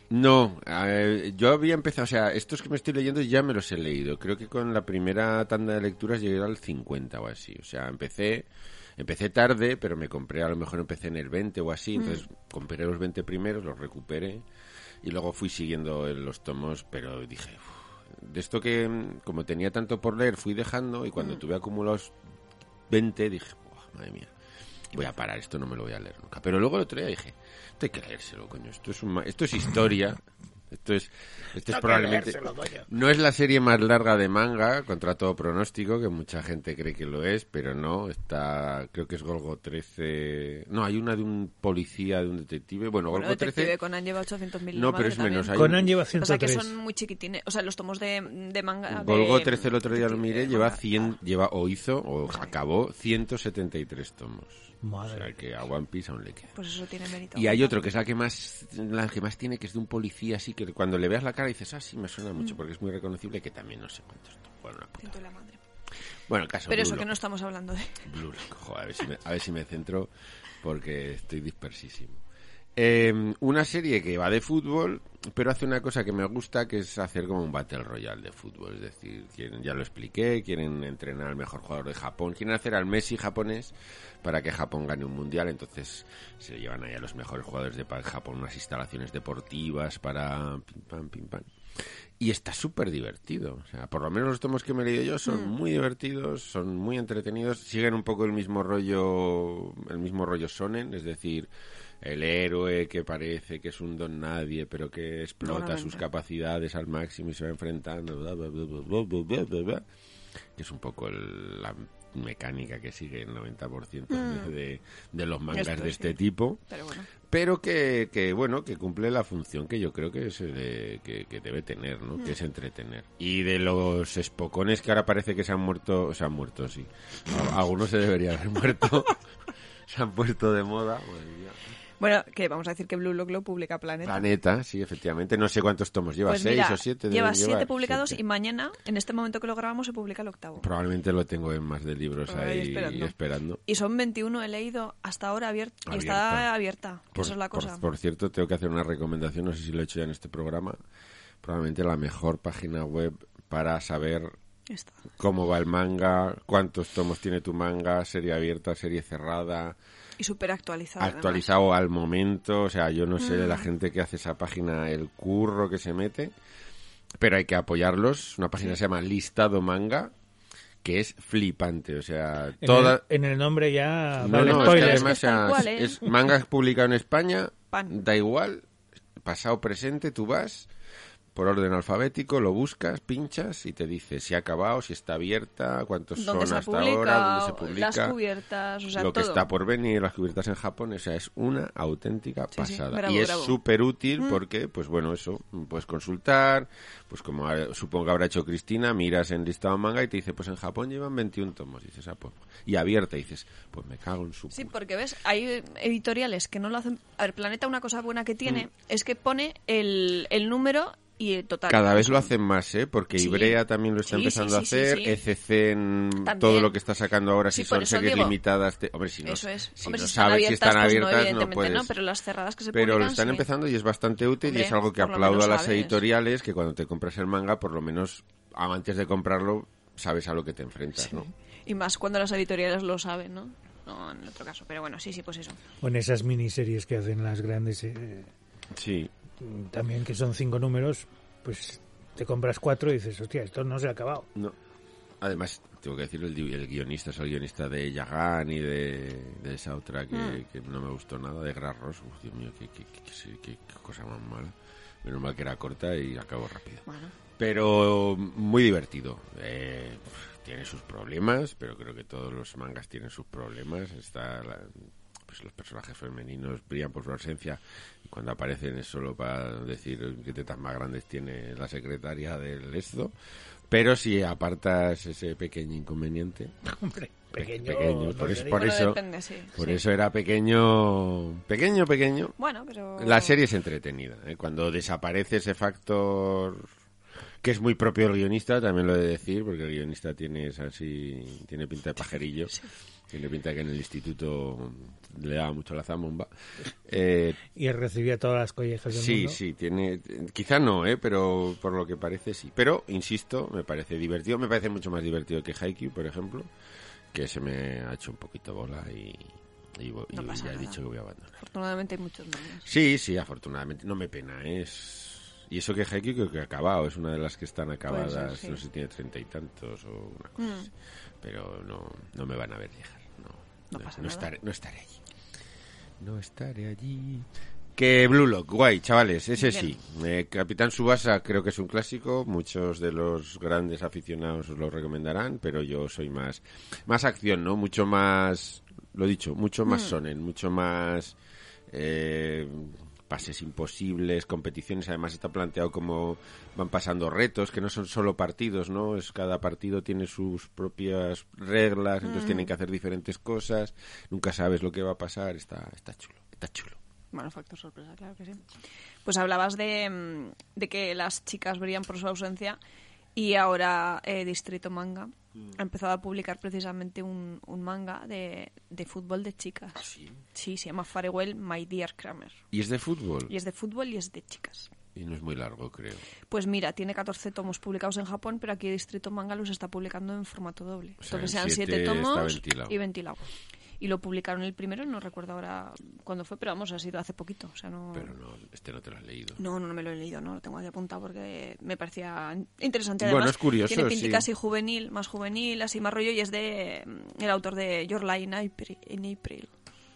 No, eh, yo había empezado, o sea, estos que me estoy leyendo ya me los he leído. Creo que con la primera tanda de lecturas llegué al 50 o así. O sea, empecé empecé tarde, pero me compré, a lo mejor empecé en el 20 o así, entonces compré los 20 primeros, los recuperé y luego fui siguiendo los tomos, pero dije, "Uf", de esto que mm, como tenía tanto por leer, fui dejando y cuando tuve acumulados 20 dije, "Buah, madre mía, voy a parar, esto no me lo voy a leer nunca. Pero luego el otro día dije, esto hay que leérselo, coño, esto es, un ma- esto es historia. Esto es, esto es probablemente no es la serie más larga de manga contra todo pronóstico que mucha gente cree que lo es, pero no. Está, creo que es Golgo 13. No, hay una de un policía, de un detective. Bueno, Bueno, Golgo Detective 13. Conan lleva 800.000 No, pero es menos. Hay Conan un- lleva O sea, que 103. son muy chiquitines. O sea, los tomos de, de manga... Golgo de- 13 el otro día lo miré, lleva manga. 100, lleva o hizo o acabó 173 tomos. Madre. O sea que a One Piece aún le queda. Pues eso tiene mérito. Y hay otro que es la que más la que más tiene, que es de un policía así que cuando le veas la cara dices, ah, sí, me suena mucho porque es muy reconocible que también no sé cuántos tomos. Bueno, una puta Siento la madre. Bueno, el caso Pero Blue eso que Lock. no estamos hablando de... Blue Lock. Joder, a ver si me, a ver si me centro porque estoy dispersísimo. Eh, una serie que va de fútbol, pero hace una cosa que me gusta, que es hacer como un Battle Royale de fútbol. Es decir, quieren, ya lo expliqué, quieren entrenar al mejor jugador de Japón, quieren hacer al Messi japonés para que Japón gane un mundial. Entonces se llevan ahí a los mejores jugadores de Japón, unas instalaciones deportivas para pim pam, pim pam. Y está súper divertido. O sea, por lo menos los tomos que me he leído yo son muy divertidos, son muy entretenidos, siguen un poco el mismo rollo, el mismo rollo sonen, es decir, el héroe que parece que es un don nadie, pero que explota sus capacidades al máximo y se va enfrentando, que es un poco la mecánica que sigue el 90% mm. de, de, los mangas de este tipo, pero, bueno. pero que, que, bueno, que cumple la función que yo creo que, es eh, de, que, debe tener, ¿no? Que es mm. entretener. Y de los espocones que ahora parece que se han muerto, se han muerto, sí. Algunos se debería haber muerto. se han puesto de moda. Bueno. Bueno, que vamos a decir que Blue Lock lo publica Planeta. Planeta sí efectivamente no sé cuántos tomos lleva Pues seis mira, o siete lleva siete llevar, publicados siete. y mañana, en este momento que lo grabamos, se publica el octavo. probablemente lo tengo en más de libros ahí esperando. esperando, Y son 21, he leído hasta ahora abier- y Abierta. está abierta. Por, Eso es la cosa. por cierto, tengo que hacer una recomendación, no sé si lo he hecho ya en este programa, probablemente la mejor página web para saber cómo va el manga, cuántos tomos tiene tu manga, serie abierta, serie cerrada, Y súper actualizada. además. actualizado al momento, o sea, yo no sé Mm. de la gente que hace esa página el curro que se mete, pero hay que apoyarlos, una página se llama Listado Manga, que es flipante, o sea, En, toda... el, en el nombre ya No, vale no, es que además Es que es tal o sea, cual, ¿eh? es manga publicado en España, Pan. da igual, pasado presente, tú vas por orden alfabético, lo buscas, pinchas y te dice si ha acabado, si está abierta, cuántos son hasta ahora, dónde se publica, las cubiertas, o sea, lo que está por venir, las cubiertas en Japón, o sea, es una auténtica Sí, sí, pasada. bravo, y es. Mm. súper útil porque, pues bueno, eso, puedes consultar, pues como ha- supongo que habrá hecho Cristina, miras en listado manga y te dice, pues en Japón llevan 21 tomos, y dices, ah, pues, y abierta, y dices, pues me cago en su Sí, puta porque ves, hay editoriales que no lo hacen. A ver, Planeta, una cosa buena que tiene Mm. es que pone el, el número y total. Cada vez lo hacen más, ¿eh? Porque Sí. Ibrea también lo está Sí, empezando sí, a hacer. sí. ECC, en También. todo lo que está sacando ahora, Sí, si son series digo. limitadas. te- Hombre, si no, Eso es. si Hombre, no si sabes abiertas, si están pues abiertas, no, no, evidentemente puedes. no, pero las cerradas que se Pero lo están sí. empezando y es bastante útil y es algo que aplaudo a las sabes. editoriales que cuando te compras el manga, por lo menos antes de comprarlo, sabes a lo que te enfrentas, ¿no? Y más cuando las editoriales lo saben, ¿no? No, en otro caso. Pero bueno, sí, sí, pues eso. O en esas miniseries que hacen las grandes, eh, Sí. También que son cinco números, pues te compras cuatro y dices, hostia, esto no se ha acabado. No. Además, tengo que decir, el, el guionista es el guionista de Yagan y de, de esa otra que, Mm. que no me gustó nada, de Grass Uf, Dios mío, qué, qué- qué- qué- qué cosa más mala. Menos mal que era corta y acabó rápido. Bueno. Pero muy divertido. Eh, tiene sus problemas, pero creo que todos los mangas tienen sus problemas. Está la- pues los personajes femeninos brillan por su ausencia y cuando aparecen es solo para decir qué tetas más grandes tiene la secretaria del esto. Pero si apartas ese pequeño inconveniente, Hombre, pequeño. pequeño, no por, eso- por Bueno, eso, depende, sí, por sí. eso era pequeño, pequeño, pequeño. Bueno, pero... La serie es entretenida. ¿eh? Cuando desaparece ese factor que es muy propio del guionista, también lo he de decir, porque el guionista tiene es así, tiene pinta de pajerillo, tiene pinta que en el instituto le daba mucho la zamomba. Eh, Y recibía todas las collejas del sí, mundo. sí, tiene, quizá no, ¿eh? pero por lo que parece sí. Pero, insisto, me parece divertido, me parece mucho más divertido que Haikyuu, por ejemplo, que se me ha hecho un poquito bola y, y, No y ya he dicho que voy a abandonar. Afortunadamente hay muchos mangas. Sí, sí, afortunadamente. No me pena, ¿eh? es... Y eso que Haikyuu creo que ha acabado, es una de las que están acabadas, ser, sí. no sé si tiene treinta y tantos o una cosa Mm. así. Pero no, no me van a ver llegar, no. No pasa no nada. estaré, no estaré allí. No estaré allí. Que Blue Lock, guay, chavales, ese Bien. sí. Eh, Capitán Subasa creo que es un clásico, muchos de los grandes aficionados os lo recomendarán, pero yo soy más más acción, ¿no? Mucho más, lo dicho, mucho más Mm. sonen, mucho más eh, pases imposibles, competiciones, además está planteado como van pasando retos, que no son solo partidos, ¿no? Es cada partido tiene sus propias reglas, entonces tienen que hacer diferentes cosas, nunca sabes lo que va a pasar, está está chulo, está chulo. Bueno, factor sorpresa, claro que sí. Pues hablabas de, mm, de que las chicas brillan por su ausencia y ahora eh, Distrito Manga ha empezado a publicar precisamente un, un manga de, de fútbol de chicas. Sí. se llama Farewell My Dear Kramer. Y es de fútbol Y es de fútbol y es de chicas. y no es muy largo, creo. Pues mira, tiene 14 tomos publicados en Japón, pero aquí Distrito Manga los está publicando en formato doble. O sea, Entonces en sean siete 7 está tomos ventilado. y ventilado. Y lo publicaron el primero, no recuerdo ahora cuándo fue, pero vamos, ha sido hace poquito. O sea, no... Pero no, este no te lo has leído. No, no, no me lo he leído, no lo tengo aquí apuntado porque me parecía interesante. Bueno, Además, es curioso, Tiene pinta sí. casi juvenil, más juvenil, así más rollo, y es de mm, el autor de Your Lie in April, in April,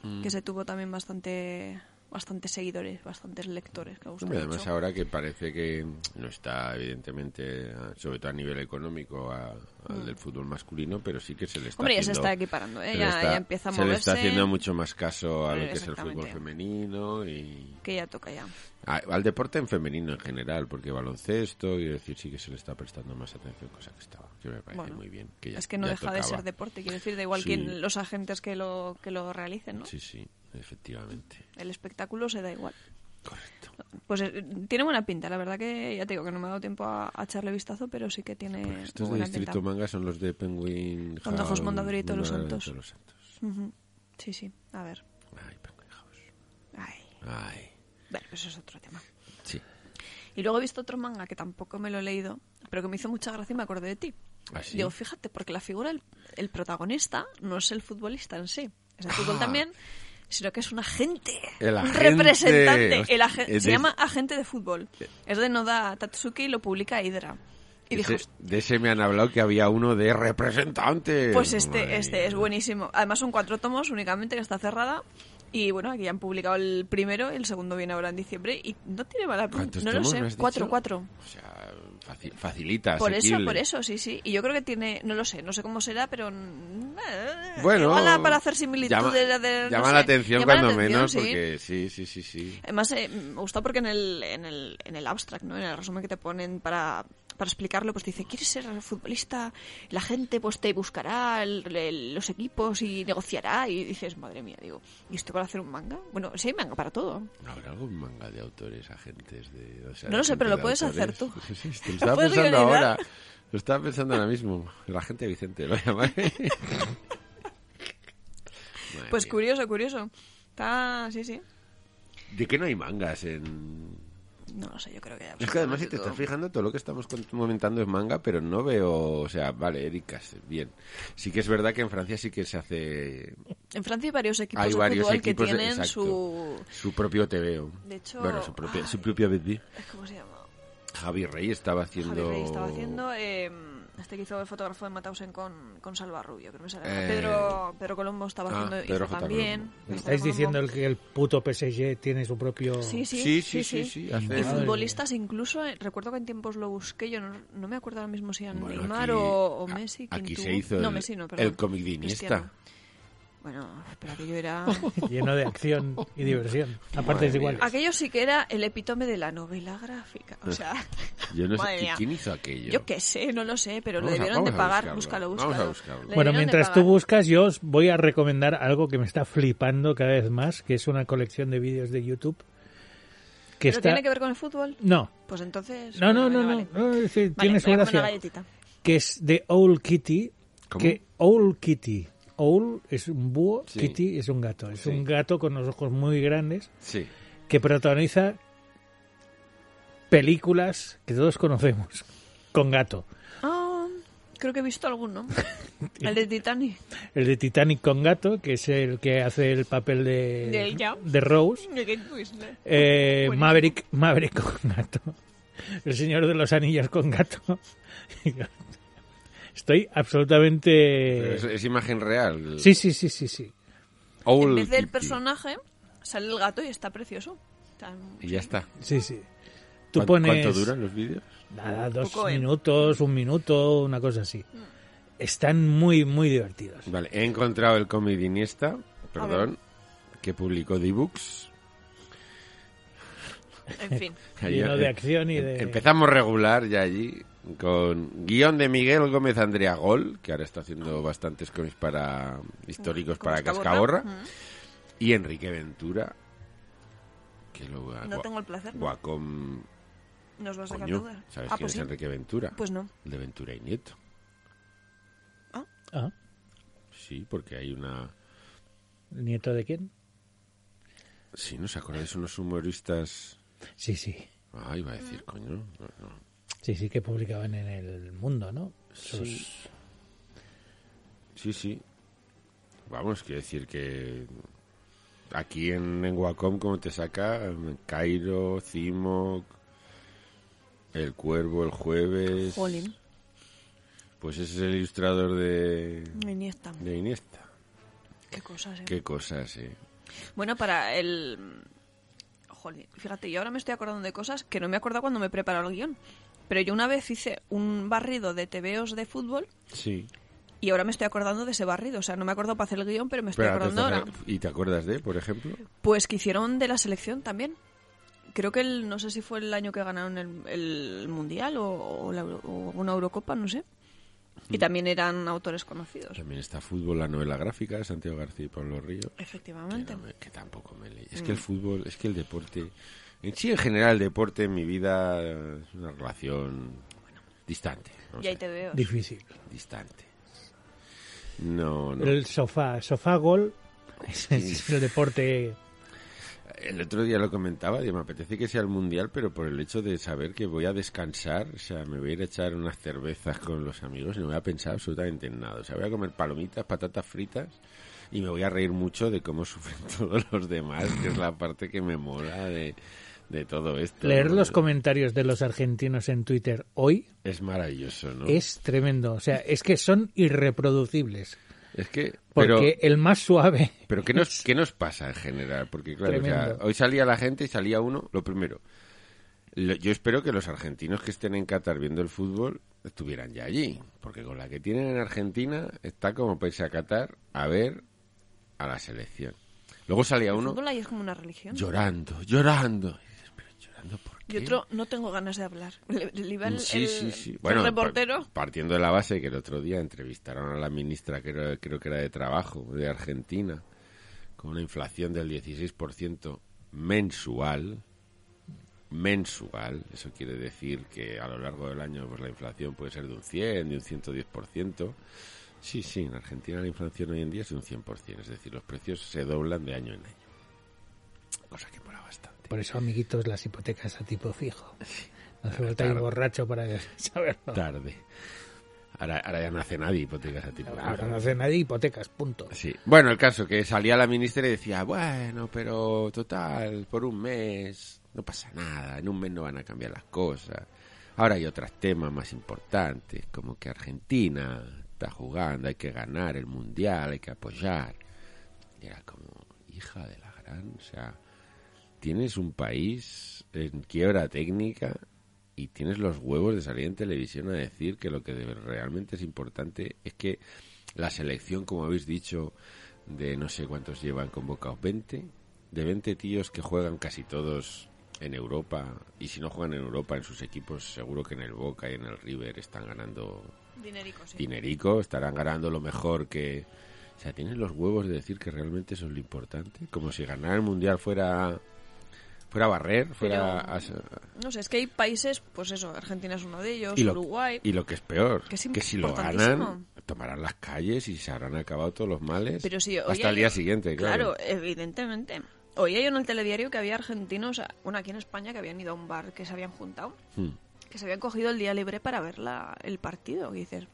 Mm. que se tuvo también bastante bastantes seguidores, bastantes lectores que Hombre, además mucho. ahora que parece que no está evidentemente, sobre todo a nivel económico, a- al del fútbol masculino, pero sí que se le está Mm. Hombre, ya se está equiparando, ¿eh? se ya, está- ya empieza a Se le está haciendo mucho más caso a lo que es el fútbol femenino y que ya toca ya. a- al deporte en femenino en general, porque baloncesto, quiero decir, sí que se le está prestando más atención, cosa que estaba, que me parece Bueno, muy bien. Que ya- es que no deja de tocaba. ser deporte, quiero decir, da igual Sí. quién los agentes que lo, que lo realicen, ¿no? Sí, sí, efectivamente. El espectáculo se da igual. Correcto. Pues eh, tiene buena pinta, la verdad que ya te digo que no me ha dado tiempo a, a echarle vistazo, pero sí que tiene Pues estos muy de buena Distrito pinta. Manga son los de Penguin House, Mondadori y todos los santos. todos los santos. Ujú. Sí, sí, a ver. Ay, Penguin House. Ay. Ay, Bueno, pues eso es otro tema. sí. Y luego he visto otro manga que tampoco me lo he leído, pero que me hizo mucha gracia y me acordé de ti. ¿Ah, sí? Digo, fíjate, porque la figura, del el protagonista, no es el futbolista en sí. Es el fútbol Ah. también, sino que es un agente. El un agente. representante. Hostia, El es Se llama agente de fútbol. Es de Noda Tatsuki y lo publica Hydra. Y dijo, de ese me han hablado que había uno de representante. Pues este, Madre este es buenísimo. Además son cuatro tomos únicamente que está cerrada. Y bueno, aquí han publicado el primero, el segundo viene ahora en diciembre y no tiene mala pinta. ¿Cuántos No lo sé, cuatro, dicho? cuatro. O sea, faci- facilita, Por eso, por eso, sí, sí. Y yo creo que tiene, no lo sé, no sé cómo será, pero eh, Bueno, igual para hacer similitudes llama, de, no llama sé, la atención llama la cuando atención, menos, sí. porque sí, sí, sí, sí. Además, eh, me gusta porque en el, en, el, en el abstract, ¿no? En el resumen que te ponen para, para explicarlo, pues dice, ¿quieres ser futbolista? La gente pues te buscará el- el- los equipos y negociará. Y dices, madre mía, digo, ¿y esto para hacer un manga? Bueno, sí hay manga para todo. ¿No ¿Habrá algún manga de autores, agentes de... o sea, No lo sé, gente pero lo de puedes hacer tú. Sí, sí, te lo estaba pensando ahora. Lo estaba pensando ahora mismo. El agente Vicente, lo llamaré. Pues mía. curioso, curioso. Está, sí, sí. ¿De qué no hay mangas en...? No lo sé, yo creo que... Es que además si te todo. estás fijando, todo lo que estamos comentando es manga, pero no veo... O sea, vale, Ericas, bien. Sí que es verdad que en Francia sí que se hace En Francia hay varios equipos Hay de varios fútbol equipos que tienen su... su propio TVO. De hecho, Bueno, su propia, ay. su propia BD. ¿Cómo se llama? Javi Rey estaba haciendo... Javi Rey estaba haciendo... eh, este que hizo el fotógrafo de Matausen con, con Salva Rubio, que no me sale. Eh, Pedro, Pedro Colombo estaba ah, haciendo Pedro hizo también. ¿Estáis Colombo. diciendo el que el puto PSG tiene su propio... Sí, sí, Sí, sí, sí, sí, hace- Y futbolistas incluso, eh, recuerdo que en tiempos lo busqué, yo no, no me acuerdo ahora mismo si eran Bueno, Neymar aquí- o, Messi. quien aquí tuvo. se hizo no, el- Messi no, perdón. el cómic de Iniesta. Cristiano. Bueno, pero aquello era... lleno de acción y diversión. Aparte es igual. aquello sí que era el epítome de la novela gráfica. O sea, Yo no sé madre ¿qui- mía. quién hizo aquello. Yo qué sé, no lo sé, pero Vamos le a- debieron de a pagar. buscarlo. Búscalo, Vamos a búscalo. buscarlo. Bueno, de mientras tú buscas, yo os voy a recomendar algo que me está flipando cada vez más, que es una colección de vídeos de YouTube que ¿Pero está... tiene que ver con el fútbol? No, Pues entonces... no, no, bueno, no, vale, no, vale. no, es decir, Vale, tiene su gracia. una galletita. que es de Owl Kitty, ¿Cómo? que Owl Kitty, Owl es un búho, Sí. Kitty es un gato, es Sí. un gato con los ojos muy grandes Sí. que protagoniza películas que todos conocemos con gato. Ah, creo que he visto alguno. el de Titanic. El de Titanic con gato, que es el que hace el papel de, De ella. de Rose. De Kate Winslet. Eh. Maverick, Maverick con gato. El Señor de los Anillos con gato. Estoy absolutamente... es, es imagen real. Sí, sí, sí, sí, sí. En vez del personaje, sale el gato y está precioso. Está- Y ya está. Sí, sí. Tú ¿Cuán- pones... ¿Cuánto duran los vídeos? Nada, dos Poco, ¿eh? minutos, un minuto, una cosa así. Están muy, muy divertidos. Vale, he encontrado el cómic de Iniesta, perdón, que publicó D-Books. En fin. Lleno de acción y de... Empezamos regular ya allí con guion de Miguel Gómez Andrea Gol, que ahora está haciendo bastantes cómics para históricos para Cascaborra. Y Enrique Ventura, que luego No tengo el placer. ¿no? Guacom, Nos vas a sacar coño, dudas. ¿sabes Ah, quién pues es sí. Enrique Ventura? Pues no. El de Ventura y Nieto. Ah, Sí, porque hay una... ¿el ¿Nieto de quién? Sí, ¿no os acordáis? Unos humoristas... Sí, sí. Ah, iba a decir, coño. no, no. Sí, sí, que publicaban en el mundo, ¿no? Sus- Sí. Sí, sí. Vamos, quiero decir que aquí en, en Wacom, como te saca, en Cairo, Cimo, El Cuervo el jueves. Jolín. Pues ese es el ilustrador de, Iniesta. de Iniesta. Qué cosas, eh. Qué cosas, eh. Bueno, para el... Jolín, fíjate, yo ahora me estoy acordando de cosas que no me acuerdo cuando me preparaba el guion. Pero yo una vez hice un barrido de TVOs de fútbol Sí. y ahora me estoy acordando de ese barrido. O sea, no me acuerdo para hacer el guion, pero me estoy Pero acordando ahora. ¿Y te acuerdas de, por ejemplo? Pues que hicieron de la selección también. Creo que el, no sé si fue el año que ganaron el, el Mundial o, o la o una Eurocopa, no sé. Y también eran autores conocidos. También está Fútbol, la novela gráfica de Santiago García y Pablo Río. Que, Efectivamente. no me- que tampoco me leí. Es Mm. que el fútbol, es que el deporte, en sí en general el deporte en mi vida es una relación distante. no Y ahí te veo. Difícil. distante. No, no. El sofá, sofá gol, es, es el deporte... El otro día lo comentaba, digo, me apetece que sea el mundial, pero por el hecho de saber que voy a descansar, o sea, me voy a ir a echar unas cervezas con los amigos y no voy a pensar absolutamente en nada. O sea, voy a comer palomitas, patatas fritas y me voy a reír mucho de cómo sufren todos los demás, que es la parte que me mola de, de todo esto. Leer ¿no? los comentarios de los argentinos en Twitter hoy Es maravilloso, ¿no? es tremendo. O sea, es que son irreproducibles. Es que... Porque Pero, el más suave... pero ¿qué, nos, ¿qué nos pasa en general? Porque claro, o sea, Tremendo. hoy salía la gente y salía uno, lo primero. lo- yo espero que los argentinos que estén en Qatar viendo el fútbol estuvieran ya allí. Porque con la que tienen en Argentina está como para irse a Qatar a ver a la selección. Luego salía El uno fútbol ahí es como una religión. llorando, llorando. Y dices, pero llorando por qué? Y otro, no tengo ganas de hablar. Le, le iba el, Sí, sí, sí. el Bueno, reportero. pa- partiendo de la base que el otro día entrevistaron a la ministra, que era- creo que era de Trabajo, de Argentina, con una inflación del 16% mensual. Mensual, eso quiere decir que a lo largo del año pues la inflación puede ser de un 100, de un 110%. Sí, sí, en Argentina la inflación hoy en día es de un 100%, es decir, los precios se doblan de año en año. Cosa que mola bastante. Por eso, amiguitos, las hipotecas a tipo fijo. No hace falta ir borracho para saberlo. Tarde. Ahora, ahora ya no hace nadie hipotecas a tipo Ahora no hace nadie hipotecas, punto. Sí. Bueno, el caso que salía la ministra y decía, bueno, pero total, por un mes no pasa nada, en un mes no van a cambiar las cosas. Ahora hay otros temas más importantes, como que Argentina está jugando, hay que ganar el mundial, hay que apoyar. Y era como, hija de la gran, o sea, tienes un país en quiebra técnica y tienes los huevos de salir en televisión a decir que lo que realmente es importante es que la selección, como habéis dicho, de no sé cuántos llevan convocados, 20, de 20 tíos que juegan casi todos en Europa, y si no juegan en Europa en sus equipos, seguro que en el Boca y en el River están ganando Dinerico, sí. dinerico, estarán ganando lo mejor que... O sea, tienen los huevos de decir que realmente eso es lo importante, como si ganar el Mundial fuera fuera a barrer, fuera Pero- a- No sé, es que hay países, pues eso, Argentina es uno de ellos, y lo, Uruguay. y lo que es peor, que es que si lo ganan, tomarán las calles y se habrán acabado todos los males Pero sí, hasta el día yo- siguiente, claro. Claro, evidentemente. Oía yo en el telediario que había argentinos, bueno, aquí en España, que habían ido a un bar, que se habían juntado, Hmm. que se habían cogido el día libre para ver la, el partido. Y dices,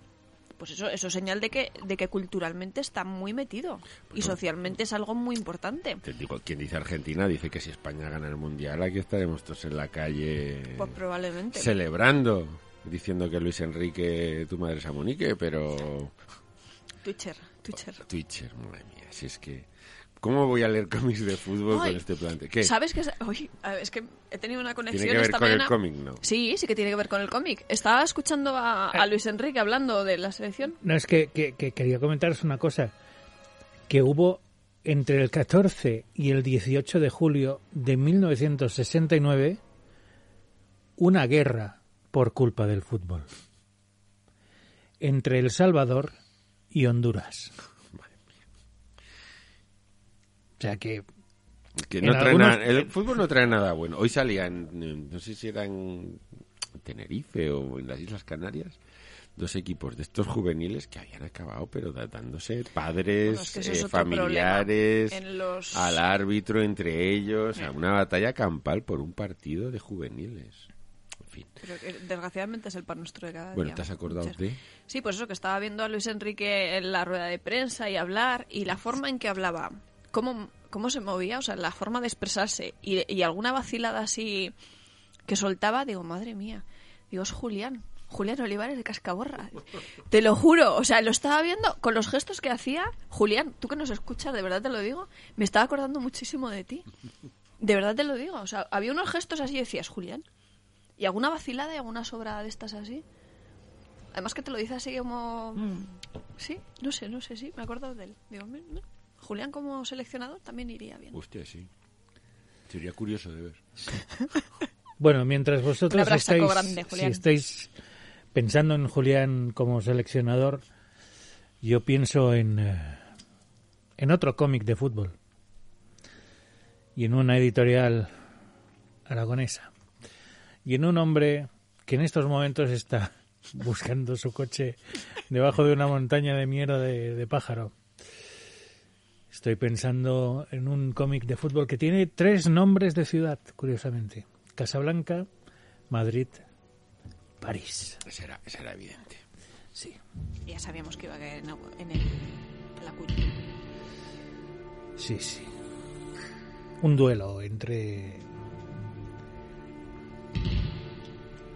pues eso, eso es señal de que, de que culturalmente está muy metido. Y socialmente es algo muy importante. Te digo, quien dice Argentina dice que si España gana el Mundial, aquí estaremos todos en la calle Pues probablemente. celebrando, diciendo que Luis Enrique, tu madre es Amonique, pero... Twitcher, Twitcher. Twitcher, madre mía, si es que... ¿Cómo voy a leer cómics de fútbol Ay, con este plante? ¿Qué? ¿Sabes qué? es- Uy, es que he tenido una conexión ¿Tiene que ver esta con el cómic? No. Sí, sí que tiene que ver con el cómic. Estaba escuchando a, a Luis Enrique hablando de la selección. No, es que, que- que quería comentaros una cosa. Que hubo entre el 14 y el 18 de julio de 1969 una guerra por culpa del fútbol. Entre El Salvador y Honduras. O sea que Que no trae algunos- nada- el fútbol no trae nada bueno. Hoy salía en, en- no sé si era en Tenerife o en las Islas Canarias, dos equipos de estos juveniles que habían acabado, pero dándose padres, Bueno, es que eso es eh, familiares, los- al árbitro entre ellos, a una batalla campal por un partido de juveniles. En fin. Pero que desgraciadamente es el pan nuestro de cada Bueno, día. ¿te has acordado de? Sí, pues eso, que estaba viendo a Luis Enrique en la rueda de prensa y hablar, y la forma en que hablaba, cómo, cómo se movía, o sea, la forma de expresarse, y, y alguna vacilada así que soltaba, digo, madre mía, digo, es Julián. Julián Olivares de Cascaborra. Te lo juro, o sea, lo estaba viendo con los gestos que hacía. Julián, tú que nos escuchas, de verdad te lo digo, me estaba acordando muchísimo de ti. De verdad te lo digo, o sea, había unos gestos así decías, Julián. Y alguna vacilada y alguna sobra de estas así. Además que te lo dice así como... Sí, no sé, no sé, sí, me acuerdo de él. Digo, "Mira, mira, Julián como seleccionador también iría bien. Hostia, sí. Sería curioso de ver. Bueno, mientras vosotros estáis, grande, si estáis pensando en Julián como seleccionador, yo pienso en, eh, en otro cómic de fútbol y en una editorial aragonesa y en un hombre que en estos momentos está buscando su coche debajo de una montaña de mierda de, de pájaro. Estoy pensando en un cómic de fútbol que tiene tres nombres de ciudad, curiosamente. Casablanca, Madrid, París. Ese era, ese era evidente. Sí. Ya sabíamos que iba a caer en, en el, en la cuña. Sí, sí. Un duelo entre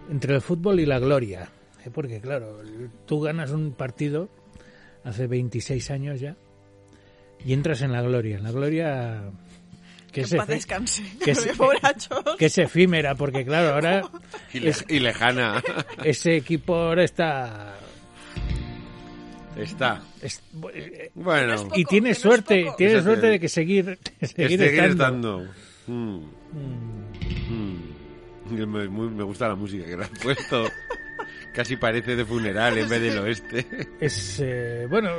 entre el fútbol y la gloria, ¿eh? porque claro, tú ganas un partido hace 26 años ya y entras en la gloria, en la gloria que Que efe- descanse. que es- Borrachos. que es efímera, porque claro, ahora Y, le- y lejana. ese equipo ahora está Está. es- Bueno, poco, y tiene no suerte, poco. tiene suerte de que seguir, de seguir seguir estando. estando. Mm, Mm. mm. Me, muy- me gusta la música que le has puesto. Casi parece de funeral en vez del oeste. Es eh, bueno,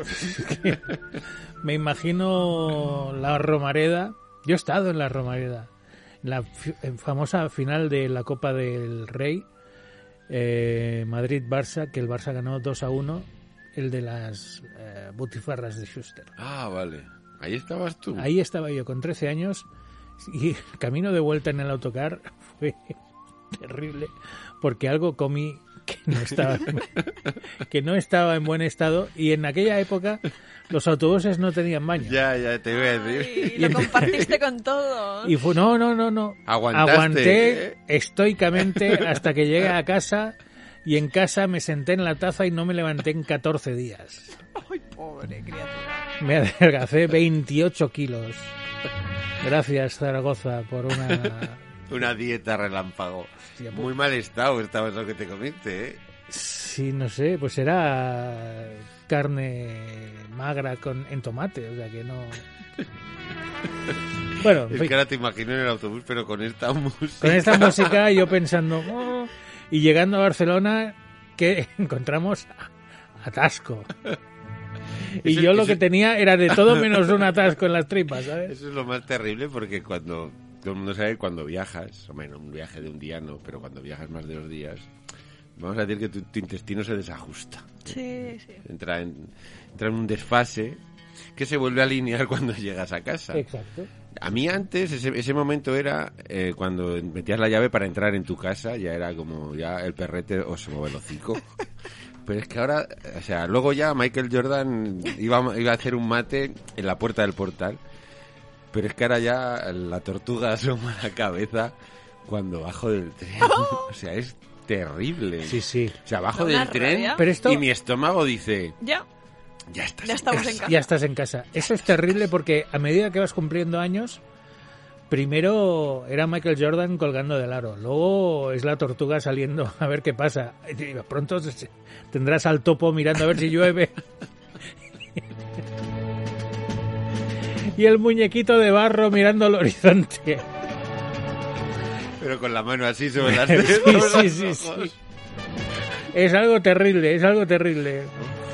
me imagino la Romareda. Yo he estado en la Romareda, en la famosa final de la Copa del Rey, eh, Madrid-Barça, que el Barça ganó 2 a 1, el de las eh, butifarras de Schuster. Ah, vale. Ahí estabas tú. Ahí estaba yo con 13 años y el camino de vuelta en el autocar fue terrible porque algo comí que no estaba que no estaba en buen estado y en aquella época los autobuses no tenían baño. Ya, ya, te voy a decir. Y lo compartiste con todo. Y fue no, no, no, no. Aguantaste, Aguanté ¿eh? estoicamente hasta que llegué a casa y en casa me senté en la taza y no me levanté en 14 días. Ay, pobre criatura. Me adelgacé 28 kilos. Gracias, Zaragoza, por una... Una dieta relámpago. Hostia, pu- Muy mal estado estaba eso que te comiste, ¿eh? Sí, no sé, pues era carne magra con en tomate, o sea que no... Bueno, en Es fin, que ahora te imagino en el autobús, pero con esta música. con esta música yo pensando... "Oh", y llegando a Barcelona, que encontramos atasco. Y Eso- yo lo eso- que tenía era de todo menos un atasco en las tripas, ¿sabes? Eso es lo más terrible porque cuando todo el mundo sabe que cuando viajas, o menos un viaje de un día no, pero cuando viajas más de dos días, vamos a decir que tu, tu intestino se desajusta. Sí, sí. Entra en, entra en un desfase que se vuelve a alinear cuando llegas a casa. Exacto. A mí antes, ese, ese momento era eh, cuando metías la llave para entrar en tu casa, ya era como ya el perrete o se mueve el hocico. Pero es que ahora, o sea, luego ya Michael Jordan iba, iba a hacer un mate en la puerta del portal. Pero es que ahora ya la tortuga asoma la cabeza cuando bajo del tren. O sea, es terrible. Sí, sí. O sea, bajo del tren rabia. Pero esto- y mi estómago dice, Ya, ya estás. ya en casa". en casa. Ya estás en casa. Eso es terrible porque a medida que vas cumpliendo años, primero era Michael Jordan colgando del aro, luego es la tortuga saliendo a ver qué pasa. Pronto tendrás al topo mirando a ver si llueve. Y el muñequito de barro mirando al horizonte. Pero con la mano así sobre las Sí, sí, los sí, ojos. sí. Es algo terrible, es algo terrible.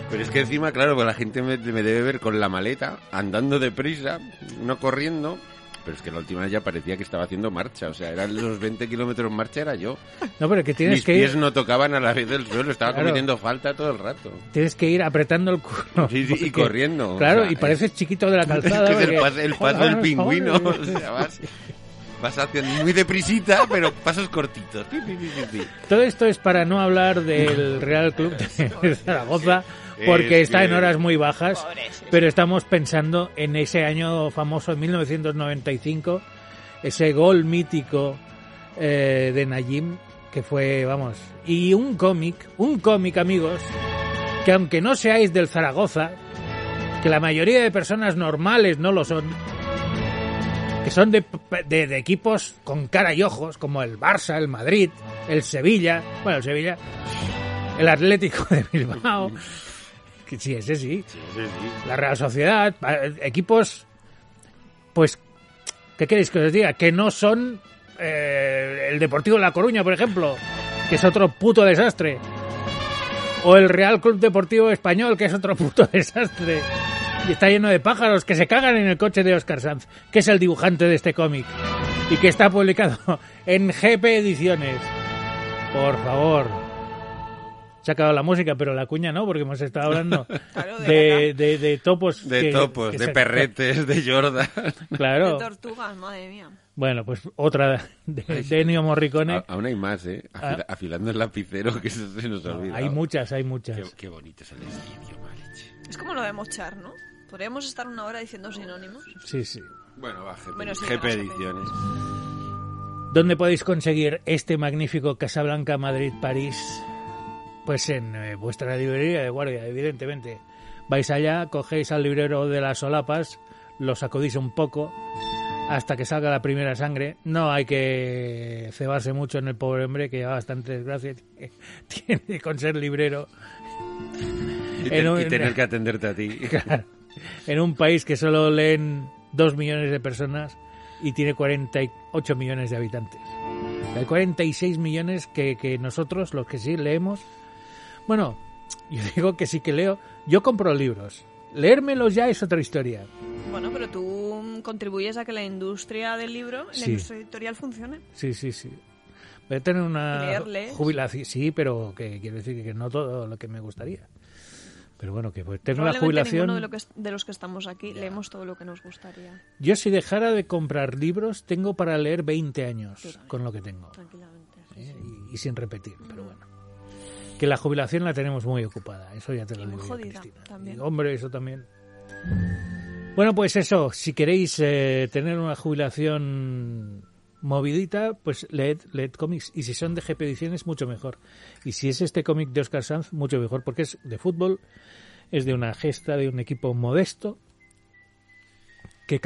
Pero es que encima, claro, pues la gente me, me debe ver con la maleta, andando deprisa, no corriendo. Pero es que la última vez ya parecía que estaba haciendo marcha. O sea, eran los 20 kilómetros en marcha, era yo. No, pero que tienes Mis que pies ir, no tocaban a la vez del suelo, estaba Claro. cometiendo falta todo el rato. tienes que ir apretando el culo. Sí, sí, y porque- corriendo. Claro, o sea, y pareces chiquito de la Es, calzada. que es el paso, el paso del pingüino. O sea, vas, vas haciendo muy deprisita, pero pasos cortitos. Todo esto es para no hablar del Real Club de Zaragoza, porque Es está en horas muy bajas, Pobre, sí, sí. pero estamos pensando en ese año famoso, en 1995, ese gol mítico eh, de Najim, que fue, vamos, y un cómic, un cómic, amigos, que aunque no seáis del Zaragoza, que la mayoría de personas normales no lo son, que son de, de- de equipos con cara y ojos, como el Barça, el Madrid, el Sevilla, bueno, el Sevilla, el Atlético de Bilbao, sí, ese sí, Sí, sí, sí. la Real Sociedad, equipos, pues, ¿qué queréis que os diga? Que no son eh, el Deportivo de La Coruña, por ejemplo, que es otro puto desastre. O el Real Club Deportivo Español, que es otro puto desastre. Y está lleno de pájaros que se cagan en el coche de Oscar Sanz, que es el dibujante de este cómic. Y que está publicado en GP Ediciones. Por favor. Se ha acabado la música, pero la cuña no, porque hemos estado hablando Claro, de de, de, de topos. De que- topos, que de se- perretes, de Jordan. Claro. De tortugas, madre mía. Bueno, pues otra de, de Ennio Morricone. A- Aún hay más, ¿eh? Afila- Ah. afilando el lapicero, que eso se nos ha olvidado. hay muchas, hay muchas. Qué, qué bonito es el idioma, leche. Es como lo de mochar, ¿no? Podríamos estar una hora diciendo sinónimos. Sí, sí. Bueno, va, GP, Bueno, sí, GP Ediciones. ¿Dónde podéis conseguir este magnífico Casablanca Madrid-París? Pues en eh, vuestra librería de guardia, evidentemente. Vais allá, cogéis al librero de las solapas, lo sacudís un poco hasta que salga la primera sangre. No hay que cebarse mucho en el pobre hombre, que lleva bastante desgracia. Tiene con ser librero Y, En te- un- y tener que atenderte a ti. Claro. en un país que solo leen dos millones de personas y tiene 48 millones de habitantes. Hay 46 millones que, que nosotros, los que sí leemos, bueno, yo digo que sí que leo, yo compro libros. Leérmelos ya es otra historia. Bueno, pero tú contribuyes a que la industria del libro, la Sí. industria editorial funcione. Sí, sí, sí. Voy a tener una Leerles. jubilación, sí, pero que quiero decir que no todo lo que me gustaría. Pero bueno, que pues tener una jubilación... ninguno de, lo que de los que estamos aquí leemos todo lo que nos gustaría, Yo si dejara de comprar libros, tengo para leer 20 años con lo que tengo. tranquilamente. sí, ¿eh? sí. y, y sin repetir, pero bueno. Que la jubilación la tenemos muy ocupada, eso ya te lo Y digo. jodida, Cristina. también. Y, hombre, eso también. Bueno, pues eso, si queréis eh, tener una jubilación movidita, pues leed, leed cómics. Y si son de GP Ediciones, mucho mejor. Y si es este cómic de Oscar Sanz, mucho mejor, porque es de fútbol, es de una gesta de un equipo modesto que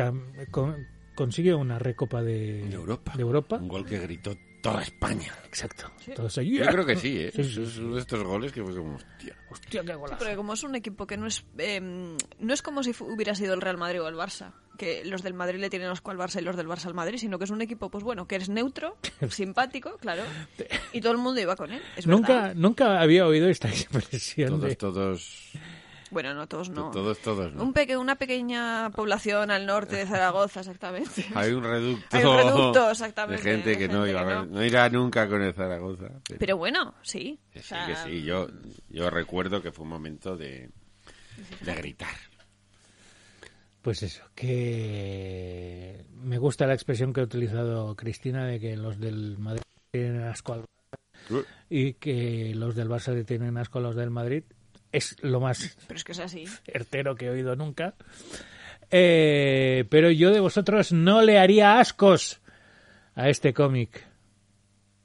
con- consigue una recopa de, De Europa. de Europa. Un gol que gritó toda España. Exacto. Yo creo que sí, ¿eh? Sí, sí, Es uno de estos goles que fue como, hostia. Hostia, qué Sí, golazo. porque como es un equipo que no es eh, no es como si hubiera sido el Real Madrid o el Barça, que los del Madrid le tienen asco al Barça y los del Barça al Madrid, sino que es un equipo, pues bueno, que es neutro, simpático, claro, y todo el mundo iba con él. Es Nunca, verdad. nunca había oído esta expresión Todos, de... todos... Bueno, no, todos no. Todos, todos, ¿no? Un peque- una pequeña población al norte de Zaragoza, exactamente. Hay un reducto, Hay un reducto, exactamente, de gente que de no gente iba a que ver- no. no irá nunca con el Zaragoza. Pero, Pero bueno, sí. que O sí, sea, que sí. Yo, yo recuerdo que fue un momento de, de gritar. Pues eso, que me gusta la expresión que ha utilizado Cristina de que los del Madrid tienen asco al Barça y que los del Barça le tienen asco a los del Madrid. Es lo más Pero es que es así. certero que he oído nunca. Eh, pero yo de vosotros no le haría ascos a este cómic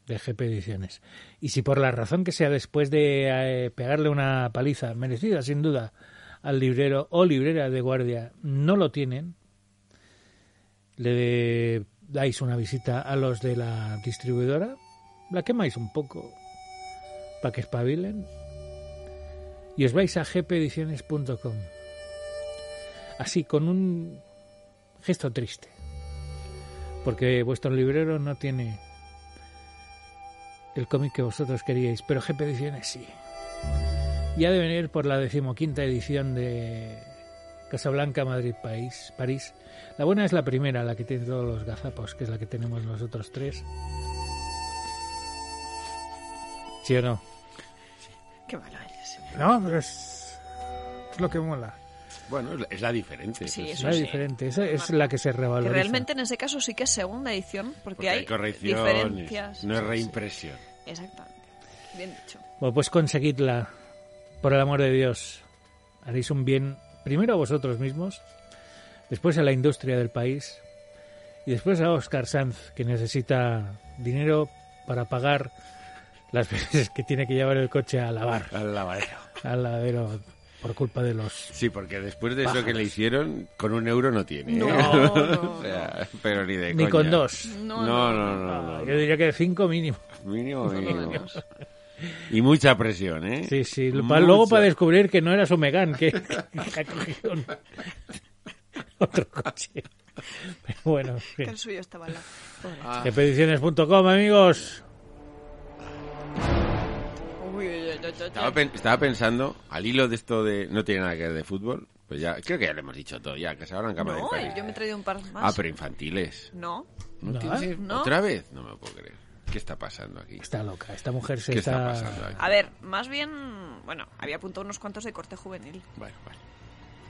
de GP Ediciones. Y si por la razón que sea después de eh, pegarle una paliza merecida sin duda al librero o librera de guardia no lo tienen, le dais una visita a los de la distribuidora, la quemáis un poco para que espabilen y os vais a gpediciones.com. Así, con un gesto triste. Porque vuestro librero no tiene el cómic que vosotros queríais, pero GP Ediciones sí. Y ha de venir por la decimoquinta edición de Casablanca, Madrid, París, París. La buena es la primera, la que tiene todos los gazapos, que es la que tenemos nosotros tres. ¿Sí o no? Qué malo eres. No, pero es, es lo que mola. Bueno, es la, la diferente. Sí, pues. eso Es sí. diferente, esa es la que se Que revaloriza. realmente en ese caso sí que es segunda edición, porque, Porque hay hay correcciones, diferencias. no es Sí, sí. reimpresión. Exactamente. Bien dicho. Bueno, pues conseguidla, por el amor de Dios. Haréis un bien primero a vosotros mismos, después a la industria del país y después a Oscar Sanz, que necesita dinero para pagar las veces que tiene que llevar el coche a lavar, Al lavadero. al lavadero, por culpa de los... Sí, porque después de eso que le hicieron, con un euro no tiene. ¿eh? No, no, O sea, pero ni de Ni coña. con dos. No, No, no, no, no. no, Yo diría que cinco mínimo. Mínimo, mínimo. Y mucha presión, ¿eh? Sí, sí. Mucha. Luego para descubrir que no era su Megan, que, que ha cogido un- otro coche. Pero bueno, en Que el suyo estaba al lado. Ah. Expediciones.com, amigos. Estaba, uy. pen- estaba pensando, al hilo de esto de no tiene nada que ver de fútbol, pues ya, creo que ya lo hemos dicho todo, ya, que se hablan cama No, de yo me he traído un par más. Ah, pero infantiles. No. ¿No, No, tienes- ¿eh? No. ¿Otra vez? No me lo puedo creer. ¿Qué está pasando aquí? Está loca. Esta mujer se ¿Qué está... está pasando aquí? A ver, más bien, bueno, había apuntado unos cuantos de corte juvenil. Bueno, bueno.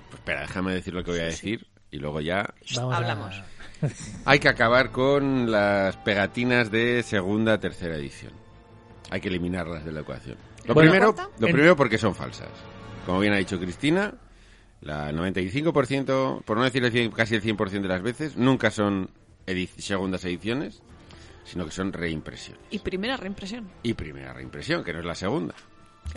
Pues espera, déjame decir lo que voy a Sí, sí. decir y luego ya Vamos a- Hablamos. Hay que acabar con las pegatinas de segunda, tercera edición. Hay que eliminarlas de la ecuación. Lo Bueno, primero, lo primero porque son falsas. Como bien ha dicho Cristina, la 95%, por no decir el 100, casi el 100% de las veces, nunca son edi- segundas ediciones, sino que son reimpresiones. Y primera reimpresión. Y primera reimpresión, que no es la segunda.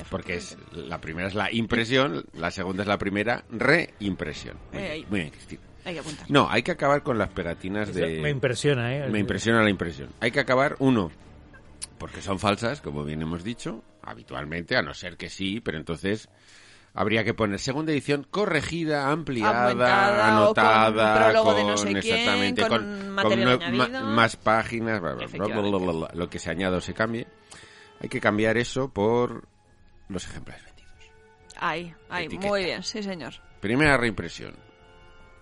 Porque es la primera es la impresión, la segunda es la primera reimpresión. Muy Eh, bien, ahí. muy bien, Cristina. Hay que apuntar. No, hay que acabar con las pegatinas de... Me impresiona, ¿eh? Me impresiona la impresión. Hay que acabar, uno, porque son falsas, como bien hemos dicho, habitualmente, a no ser que sí, pero entonces habría que poner segunda edición corregida, ampliada, Aumentada, o con anotada, prólogo de no sé quién, exactamente, con material más páginas, bla, bla, bla, lo que se añada o se cambie. Hay que cambiar eso por los ejemplares vendidos. Ahí, ahí, muy bien, sí señor. Primera reimpresión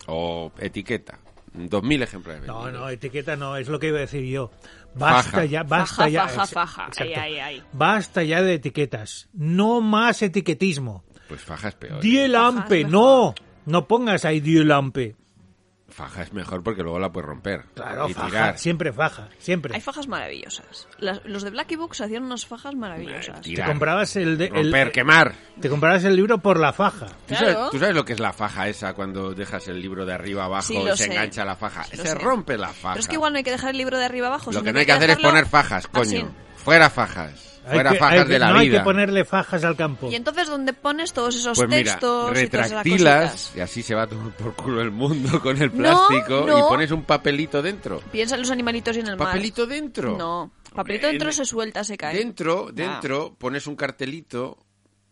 o etiqueta, 2.000 ejemplares No, no, etiqueta no, es lo que iba a decir yo. Basta Faja. ya, basta faja, ya. faja, faja. Ahí, ahí, ahí. Basta ya de etiquetas. No más etiquetismo. Pues faja es peor. Die. Lampe, Faja es no. No pongas ahí Die Lampe. Faja es mejor porque luego la puedes romper. Claro, y faja, tirar. siempre faja, siempre. Hay fajas maravillosas. Las- los de Blacky Books hacían unas fajas maravillosas. Tira. Te comprabas el, de- el- Romper, quemar. te comprabas el libro por la faja. ¿Tú, Claro. sabes, tú sabes lo que es la faja esa cuando dejas el libro de arriba abajo Sí, y se sé. engancha la faja? Lo Se sé. rompe la faja. Pero es que igual no hay que dejar el libro de arriba abajo. Lo sino que no hay que hacer es dejarlo poner fajas, coño. así. Fuera fajas. Fuera que- fajas que- de la no vida. hay que ponerle fajas al campo. Y entonces, ¿dónde pones todos esos Pues mira, textos? y retractilas cositas? y así se va tomar por culo el mundo con el No, plástico no. y pones un papelito dentro. Piensa en los animalitos y en el mar. ¿Papelito dentro? No. Papelito Hombre, dentro en- se suelta, se cae. Dentro, dentro, pones un cartelito.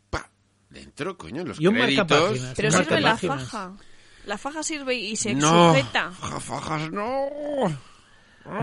Pa, dentro, coño, en los Y un créditos. Pero sirve la faja. La faja sirve y se No, sujeta. ja- fajas no.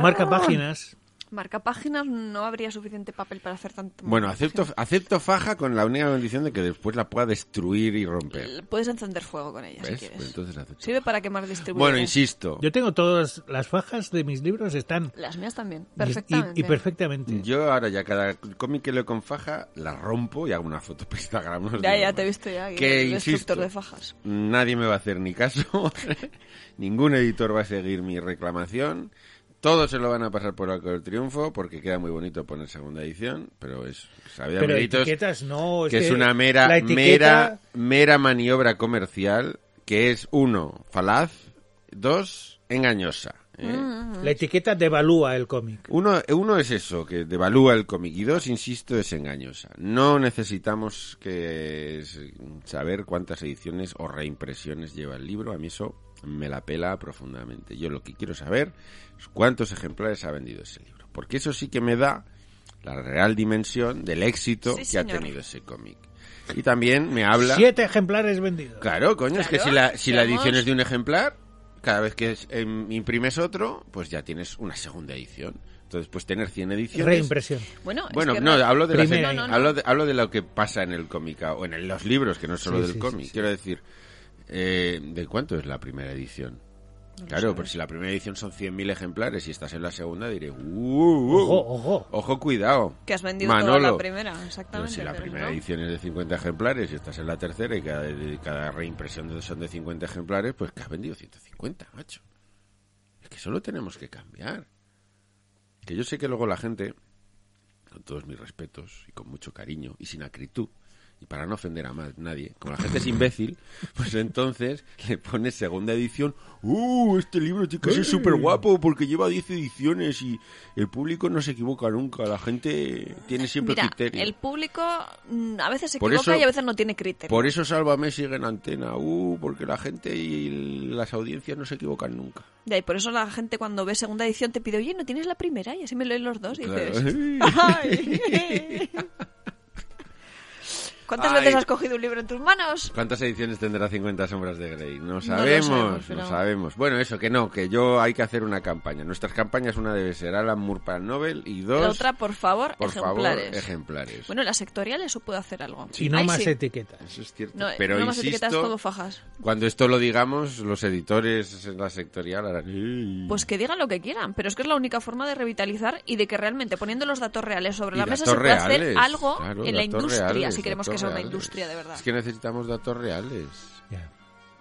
Marca páginas. Marca páginas no habría suficiente papel para hacer tanto. Bueno, acepto, acepto faja con la única condición de que después la pueda destruir y romper. Puedes encender fuego con ella ¿Ves? si quieres. Pues entonces acepto. Sirve para quemar distribuidores. Bueno, insisto. Yo tengo todas las fajas de mis libros, están Las mías también. y- Perfectamente. Y, y perfectamente. Yo ahora ya cada cómic que leo con faja la rompo y hago una foto para Instagram. Ya, ya te he visto ya. que Que insisto, de fajas. nadie me va a hacer ni caso, ningún editor va a seguir mi reclamación, todos se lo van a pasar por arco del triunfo porque queda muy bonito poner segunda edición, pero es sabía Pero etiquetas no. que es una mera etiqueta- mera mera maniobra comercial que es uno falaz, dos engañosa. ¿eh? La etiqueta devalúa el cómic. Uno, uno es eso, que devalúa el cómic. Y dos, insisto, es engañosa. No necesitamos que es- saber cuántas ediciones o reimpresiones lleva el libro. A mí eso me la pela profundamente. Yo lo que quiero saber es cuántos ejemplares ha vendido ese libro. Porque eso sí que me da la real dimensión del éxito Sí, que ha tenido ese cómic. Y también me habla... Siete ejemplares vendidos. Claro, coño, es que si la, si la edición es de un ejemplar, cada vez que es- em, imprimes otro, pues ya tienes una segunda edición. Entonces, pues tener 100 ediciones... Reimpresión. Bueno, es Bueno, que no, re- hablo de, las- Primera. No, no, no. hablo, de, hablo de lo que pasa en el cómic o en el- los libros, que no es solo Sí, del sí, cómic. sí, sí. Quiero decir, eh, ¿de cuánto es la primera edición? Claro, pero si la primera edición son 100.000 ejemplares y estás en la segunda, diré, uh, uh, Ojo, ojo. ojo, cuidado. Que has vendido Manolo. toda la primera, Pero exactamente. si la pero primera no. edición es de 50 ejemplares y estás en la tercera y cada, cada reimpresión de- son de 50 ejemplares, pues que has vendido 150, macho. Es que solo tenemos que cambiar. Que yo sé que luego la gente, con todos mis respetos y con mucho cariño y sin acritud, y para no ofender a más nadie, como la gente es imbécil, pues entonces le pones segunda edición, ¡uh! Este libro tiene que ser súper guapo porque lleva 10 ediciones y el público no se equivoca nunca, la gente tiene siempre Mira, criterio. el público mm, a veces se Por equivoca eso- y a veces no tiene criterio. Por eso Sálvame sigue en antena, ¡uh! Porque la gente y las audiencias no se equivocan nunca. Ya, y por eso la gente cuando ve segunda edición te pide, oye, ¿no tienes la primera? Y así me leen los dos y Claro. dices... "Ay". ¿Cuántas Ay. veces has cogido un libro en tus manos? ¿Cuántas ediciones tendrá 50 sombras de Grey? No sabemos, no sabemos, sabemos, pero- Bueno, eso, que no, que yo hay que hacer una campaña. Nuestras campañas, una debe ser Alan Moore para el Nobel y dos, La otra, por favor, por ejemplares. favor, ejemplares. Bueno, en la sectorial eso puede hacer algo. Y no más sí. etiquetas. Eso es cierto. No, Pero no más etiquetas, todo fajas. cuando esto lo digamos, los editores en la sectorial harán... Pues que digan lo que quieran, pero es que es la única forma de revitalizar y de que realmente poniendo los datos reales sobre Y la mesa se puede hacer algo claro, en la industria, reales, si queremos que una industria de verdad. Es que necesitamos datos reales. Ya.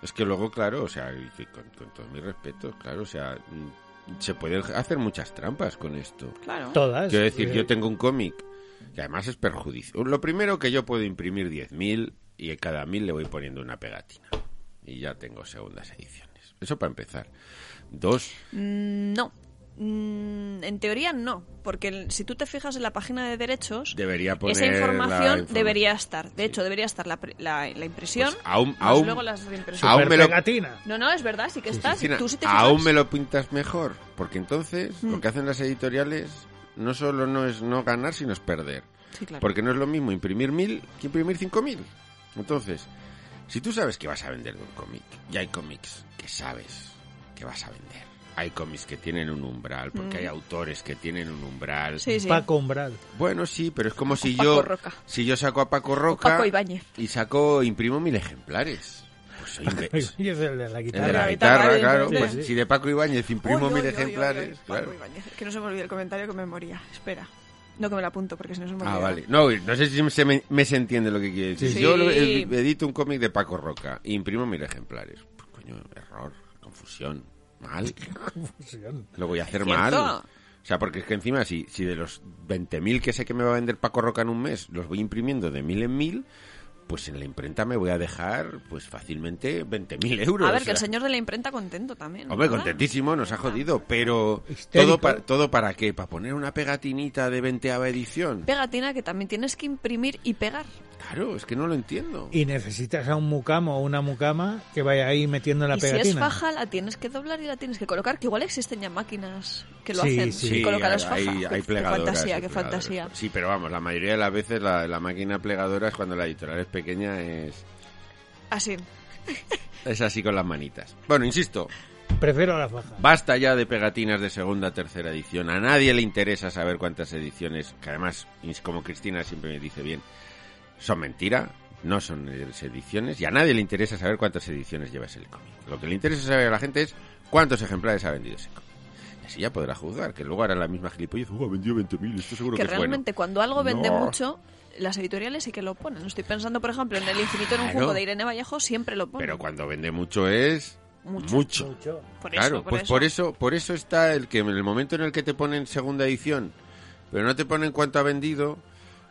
Es que luego, claro, o sea, y con, con todos mis respetos, claro, o sea, mm, se pueden hacer muchas trampas con esto. Claro. Todas. Quiero decir, yo tengo un cómic que además es perjudicial. Lo primero que yo puedo imprimir 10.000 y a cada 1.000 le voy poniendo una pegatina. Y ya tengo segundas ediciones. Eso para empezar. Dos, Mm, No. Mm, en teoría no, porque el- si tú te fijas en la página de derechos, debería poner esa información informa- debería estar. De hecho, debería estar la, pre- la, la impresión, Pues aún, más aún, luego las reimpresiones. aún me lo. No, no, es verdad, sí que está. Tú sí te fijas, aún me lo pintas mejor. Porque entonces, Mm. lo que hacen las editoriales no solo no es no ganar, sino es perder. Sí, claro. Porque no es lo mismo imprimir mil que imprimir cinco mil. Entonces, si tú sabes que vas a vender de un cómic, y hay cómics que sabes que vas a vender. Hay cómics que tienen un umbral, porque Mm. hay autores que tienen un umbral. Sí, sí. Paco Umbral. Bueno, sí, pero es como si Paco yo Roca. si yo saco a Paco Roca Paco y saco imprimo mil ejemplares. Pues soy es el de la El guitarra. de la La guitarra, guitarra, claro. sí, pues sí. si de Paco Ibáñez imprimo Uy, mil uy, uy, uy, ejemplares, uy, claro. Paco Ibáñez. Que no se me olvide el comentario que me moría. Espera. No que me la apunto porque si no se me olvida. Ah, vale. No, no sé si se me, me se entiende lo que quiere decir. Sí. Yo edito un cómic de Paco Roca e imprimo mil ejemplares. Pues, coño, error, confusión, mal. Lo voy a hacer mal. O sea, porque es que encima, si, si de los 20.000 que sé que me va a vender Paco Roca en un mes, los voy imprimiendo de mil en mil, pues en la imprenta me voy a dejar, pues fácilmente 20.000 euros. A ver, o que el sea. señor de la imprenta contento también. Hombre, ¿verdad? contentísimo, nos ha jodido, pero Histérico. todo para, todo para qué, para poner una pegatinita de 20 edición. Pegatina que también tienes que imprimir y pegar. Claro, es que no lo entiendo. Y necesitas a un mucamo o una mucama que vaya ahí metiendo la y si es pegatina. faja, la tienes que doblar y la tienes que colocar. Que igual existen ya máquinas que lo Sí, hacen. sí. y colocarlas hay, faja. hay, Qué- hay plegadoras. Qué fantasía, qué fantasía. Sí, pero vamos, la mayoría de las veces la, la máquina plegadora es cuando la editorial es pequeña, es, Así. es así con las manitas. Bueno, insisto, Prefiero la faja. Basta ya de pegatinas de segunda, tercera edición. A nadie le interesa saber cuántas ediciones, que además, como Cristina siempre me dice bien, son mentira, no son ediciones, y a nadie le interesa saber cuántas ediciones lleva ese cómic. Lo que le interesa saber a la gente es cuántos ejemplares ha vendido ese cómic. Y así ya podrá juzgar, que luego hará la misma gilipollez, uh, ha vendido 20.000, esto seguro que, que es realmente cuando algo vende No. mucho, las editoriales sí que lo ponen. Estoy pensando, por ejemplo, en El infinito en un Claro. juego de Irene Vallejo, siempre lo ponen. Pero cuando vende mucho es Mucho. mucho. Mucho. Por claro, eso, por pues eso. por eso, por eso está el que en el momento en el que te ponen segunda edición, pero no te ponen cuánto ha vendido,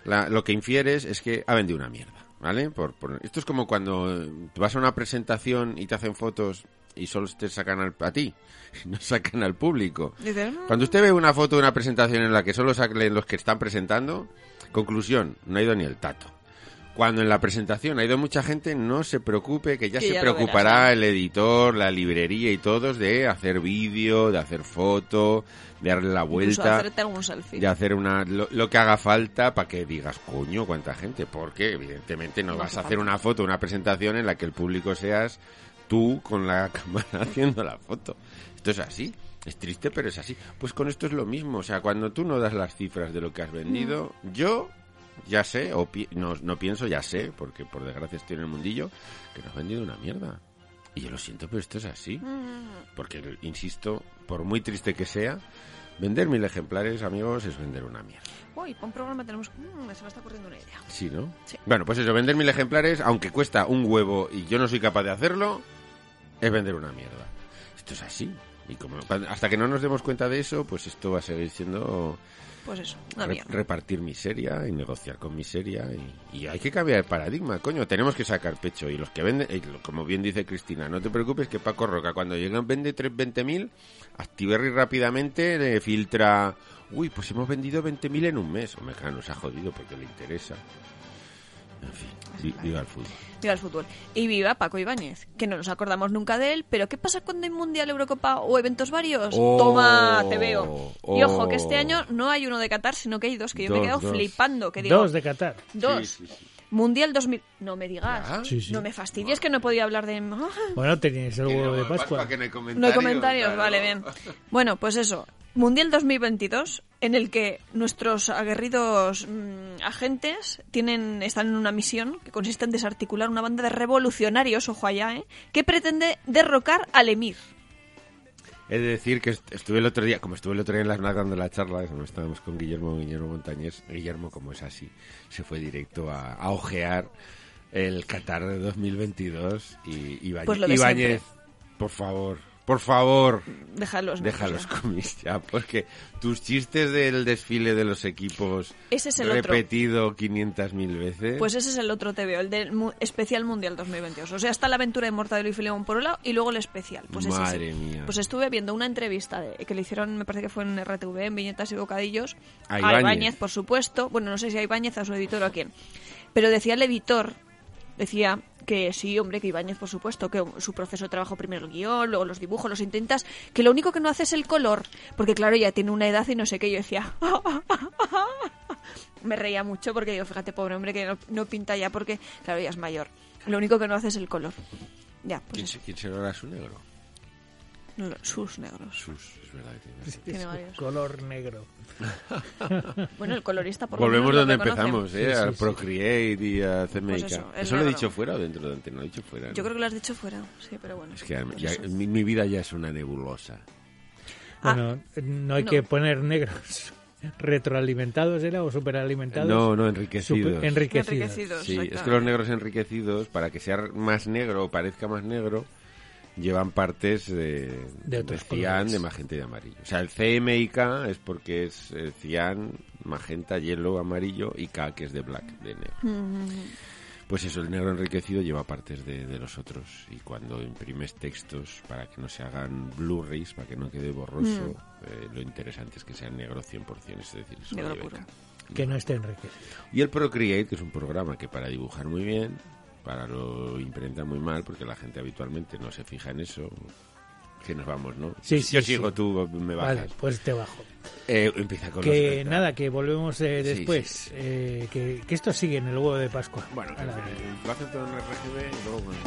la- lo que infieres es que ha vendido una mierda, ¿vale? Por, por- esto es como cuando eh, vas a una presentación y te hacen fotos y solo te sacan al- a ti, no sacan al público. "Mm, Cuando usted ve una foto de una presentación en la que solo salen los que están presentando, conclusión, no ha ido ni el tato. Cuando en la presentación ha ido mucha gente, no se preocupe, que ya Que se ya preocupará verás, ¿no? el editor, la librería y todos de hacer vídeo, de hacer foto, de darle la vuelta, hacerte algún selfie. de hacer una lo, lo que haga falta para que digas, coño, cuánta gente, porque evidentemente no, No vas a hacer falta. una foto, una presentación en la que el público seas tú con la cámara haciendo la foto. Esto es así. Es triste, pero es así. Pues con esto es lo mismo. O sea, cuando tú no das las cifras de lo que has vendido, yo ya sé, o pi- no, no pienso, ya sé, porque por desgracia estoy en el mundillo, que no has vendido una mierda. Y yo lo siento, pero esto es así. Porque, insisto, por muy triste que sea, vender mil ejemplares, amigos, es vender una mierda. Uy, para un programa tenemos... mm, se me está ocurriendo una idea. Sí, ¿no? Sí. Bueno, pues eso, vender mil ejemplares, aunque cuesta un huevo y yo no soy capaz de hacerlo, es vender una mierda. Esto es así. Y como hasta que no nos demos cuenta de eso, pues esto va a seguir siendo Pues eso, re- repartir miseria y negociar con miseria. Y, y hay que cambiar el paradigma, coño. Tenemos que sacar pecho. Y los que venden, como bien dice Cristina, no te preocupes que Paco Roca, cuando llegan, vende 320.000, Activerri rápidamente le filtra. Uy, pues hemos vendido 20.000 en un mes. Hombre, claro, nos ha jodido porque le interesa. En fin, vi- viva el fútbol. Viva el fútbol. Y viva Paco Ibáñez, que no nos acordamos nunca de él, pero ¿qué pasa cuando hay Mundial, Eurocopa o eventos varios? Oh, Toma, te veo. Y ojo, que este oh. año no hay uno de Qatar, sino que hay dos, que yo me he quedado dos. flipando. Que digo, Dos de Qatar. dos. Sí, sí, sí. Mundial 2000... No me digas. ¿Ya? Sí, sí. No me fastidies que no podía hablar de... Bueno, teníais el huevo de Pascua, Pascua. que no hay No hay comentarios, comentarios, claro. vale, bien. Bueno, pues eso. Mundial 2022, en el que nuestros aguerridos mm, agentes tienen, están en una misión que consiste en desarticular una banda de revolucionarios, ojo allá, ¿eh? que pretende derrocar al emir. He de decir que est- estuve el otro día, como estuve el otro día en las NAC dando la charla, como estábamos con Guillermo, Guillermo Montañés, Guillermo, como es así, se fue directo a, a ojear el Qatar de 2022 y Ibáñez, Pues lo de Ibáñez, por favor, por favor, Deja los deja nervios los ya. porque tus chistes del desfile de los equipos Ese es el otro. repetido 500.000 veces. Pues ese es el otro TVO, el del mu- especial mundial 2022. O sea, está la aventura de Mortadelo y Filemón por un lado y luego el especial. Pues ese. Madre mía. Pues estuve viendo una entrevista de- que le hicieron, me parece que fue en RTV, en Viñetas y Bocadillos, A a Ibáñez. Ibáñez, por supuesto. Bueno, no sé si a Ibáñez, a su editor o a quién. Pero decía el editor, decía que sí, hombre, que Ibáñez, por supuesto, que su proceso de trabajo primero el guion, luego los dibujos, los intentas, que lo único que no hace es el color, porque claro, ya tiene una edad y no sé qué, yo decía... Me reía mucho porque digo, fíjate, pobre hombre, que no, no pinta ya porque, claro, ya es mayor. Lo único que no hace es el color. Ya, pues ¿Quién, quién será su negro? Sus negros. Sus, es verdad. que tiene- Tiene Es varios. color negro. Bueno, el colorista por lo Volvemos donde empezamos, ¿eh? Sí, sí, al sí. Procreate y a CMYK. Pues eso, ¿Eso lo he dicho fuera o dentro de Antena? Lo he dicho fuera. ¿no? Yo creo que lo has dicho fuera, sí, pero bueno. Es que ya- Pues mi, mi vida ya es una nebulosa. Ah, Bueno, no hay no. que poner negros retroalimentados, ¿era? O superalimentados. No, no, enriquecidos. Super- enriquecidos. Enriquecidos. Sí, es que los negros enriquecidos, para que sea más negro o parezca más negro, llevan partes de, De otros cian, colores. de magenta y de amarillo. O sea, el CMYK es porque es eh, cian, magenta, hielo, amarillo y K que es de black, de negro. Mm, Pues eso, el negro enriquecido lleva partes de, de los otros y cuando imprimes textos para que no se hagan Blu-rays, para que no quede borroso, eh, lo interesante es que sea negro 100%, es decir, Negro puro. K. Que no esté enriquecido. Y el Procreate, que es un programa que para dibujar muy bien, para lo imprenta muy mal, porque la gente habitualmente no se fija en eso. Que nos vamos, ¿no? Sí, Yo sí, sigo, sí. tú me bajas. Vale, pues te bajo. Eh, empieza con Que los nada, que volvemos eh, después. sí. Eh, que, que esto sigue en el huevo de Pascua. Bueno, Ala. lo hacen todo en RGB y luego... bueno,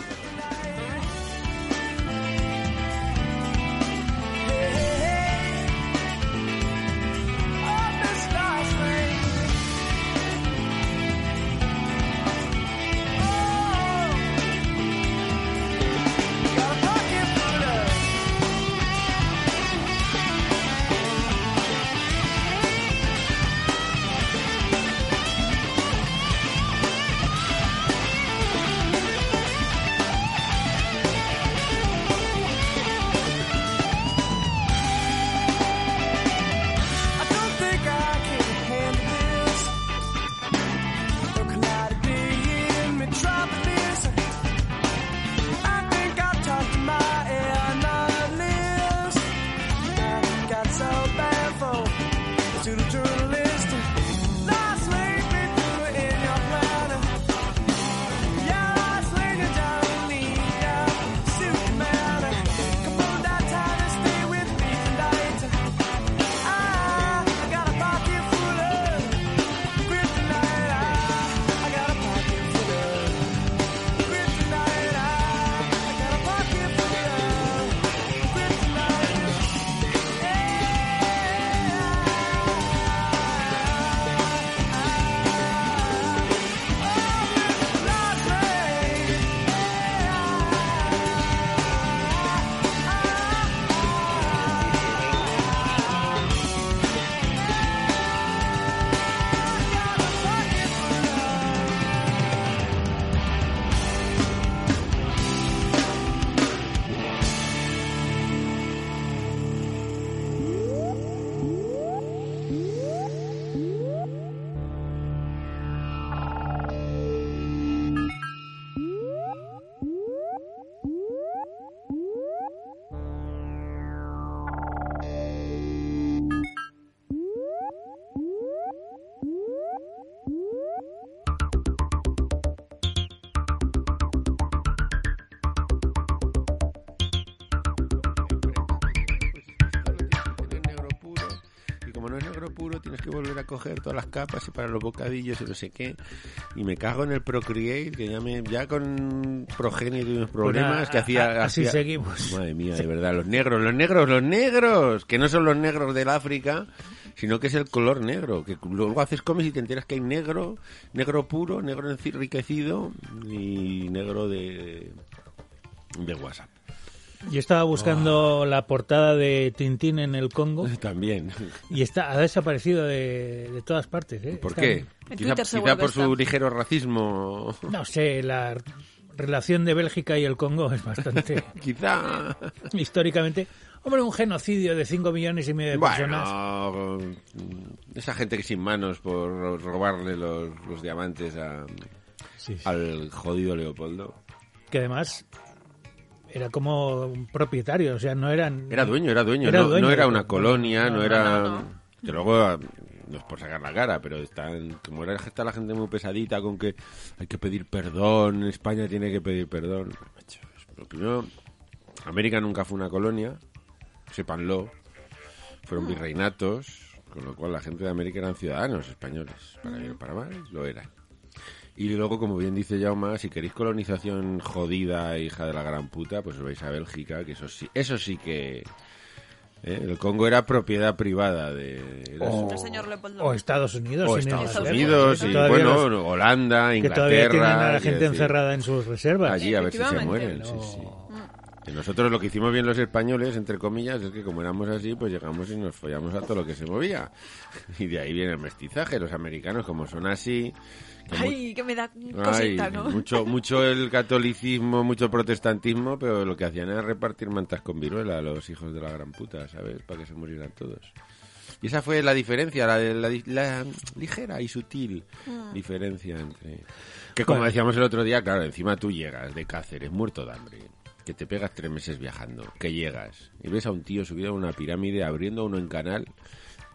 que volver a coger todas las capas y para los bocadillos y no sé qué. Y me cago en el Procreate, que ya, me, ya con progenie unos problemas Pues a- que hacía... así hacía- seguimos. Madre mía, de verdad, los negros, los negros, los negros, que no son los negros del África, sino que es el color negro, que luego haces cómics y te enteras que hay negro, negro puro, negro enriquecido y negro de, de WhatsApp. Yo estaba buscando la portada de Tintín en el Congo También. y está ha desaparecido de, de todas partes. ¿eh? ¿Por Está- qué? En Quizá, por su ligero racismo. No sé, la relación de Bélgica y el Congo es bastante Quizá. históricamente. Hombre, un genocidio de 5 millones y medio de personas. Bueno, esa gente que sin manos por robarle los, los diamantes a- Sí, sí. al jodido Leopoldo. Que además era como un propietario, o sea, no eran. Era dueño, era dueño, Era no, dueño no era una colonia, no, no, era... no, no. Que luego, ah, no es por sacar la cara, pero están, como era, está la gente muy pesadita con que hay que pedir perdón, España tiene que pedir perdón. Lo primero, América nunca fue una colonia, sépanlo, fueron virreinatos, con lo cual la gente de América eran ciudadanos españoles, para bien o para mal, lo eran. Y luego, como bien dice Jauma, si queréis colonización jodida, hija de la gran puta, pues os vais a Bélgica, que eso sí, eso sí que... ¿eh? El Congo era propiedad privada de... era O, o Estados Unidos. o Estados Unidos, y que bueno, los- Holanda, que Inglaterra... todavía tienen a la gente decir, encerrada en sus reservas. Allí a ver si se mueren, sí, sí. Y nosotros lo que hicimos bien los españoles, entre comillas, es que como éramos así, pues llegamos y nos follamos a todo lo que se movía. Y de ahí viene el mestizaje. Los americanos, como son así... que Ay, que me da Ay, cosita, ¿no? mucho, mucho el catolicismo, mucho protestantismo, pero lo que hacían era repartir mantas con viruela a los hijos de la gran puta, ¿sabes? Para que se murieran todos. Y esa fue la diferencia, la, de- la, di- la ligera y sutil diferencia entre... Que como Bueno. decíamos el otro día, claro, encima tú llegas de Cáceres, muerto de hambre, que te pegas tres meses viajando, que llegas y ves a un tío subido a una pirámide, abriendo uno en canal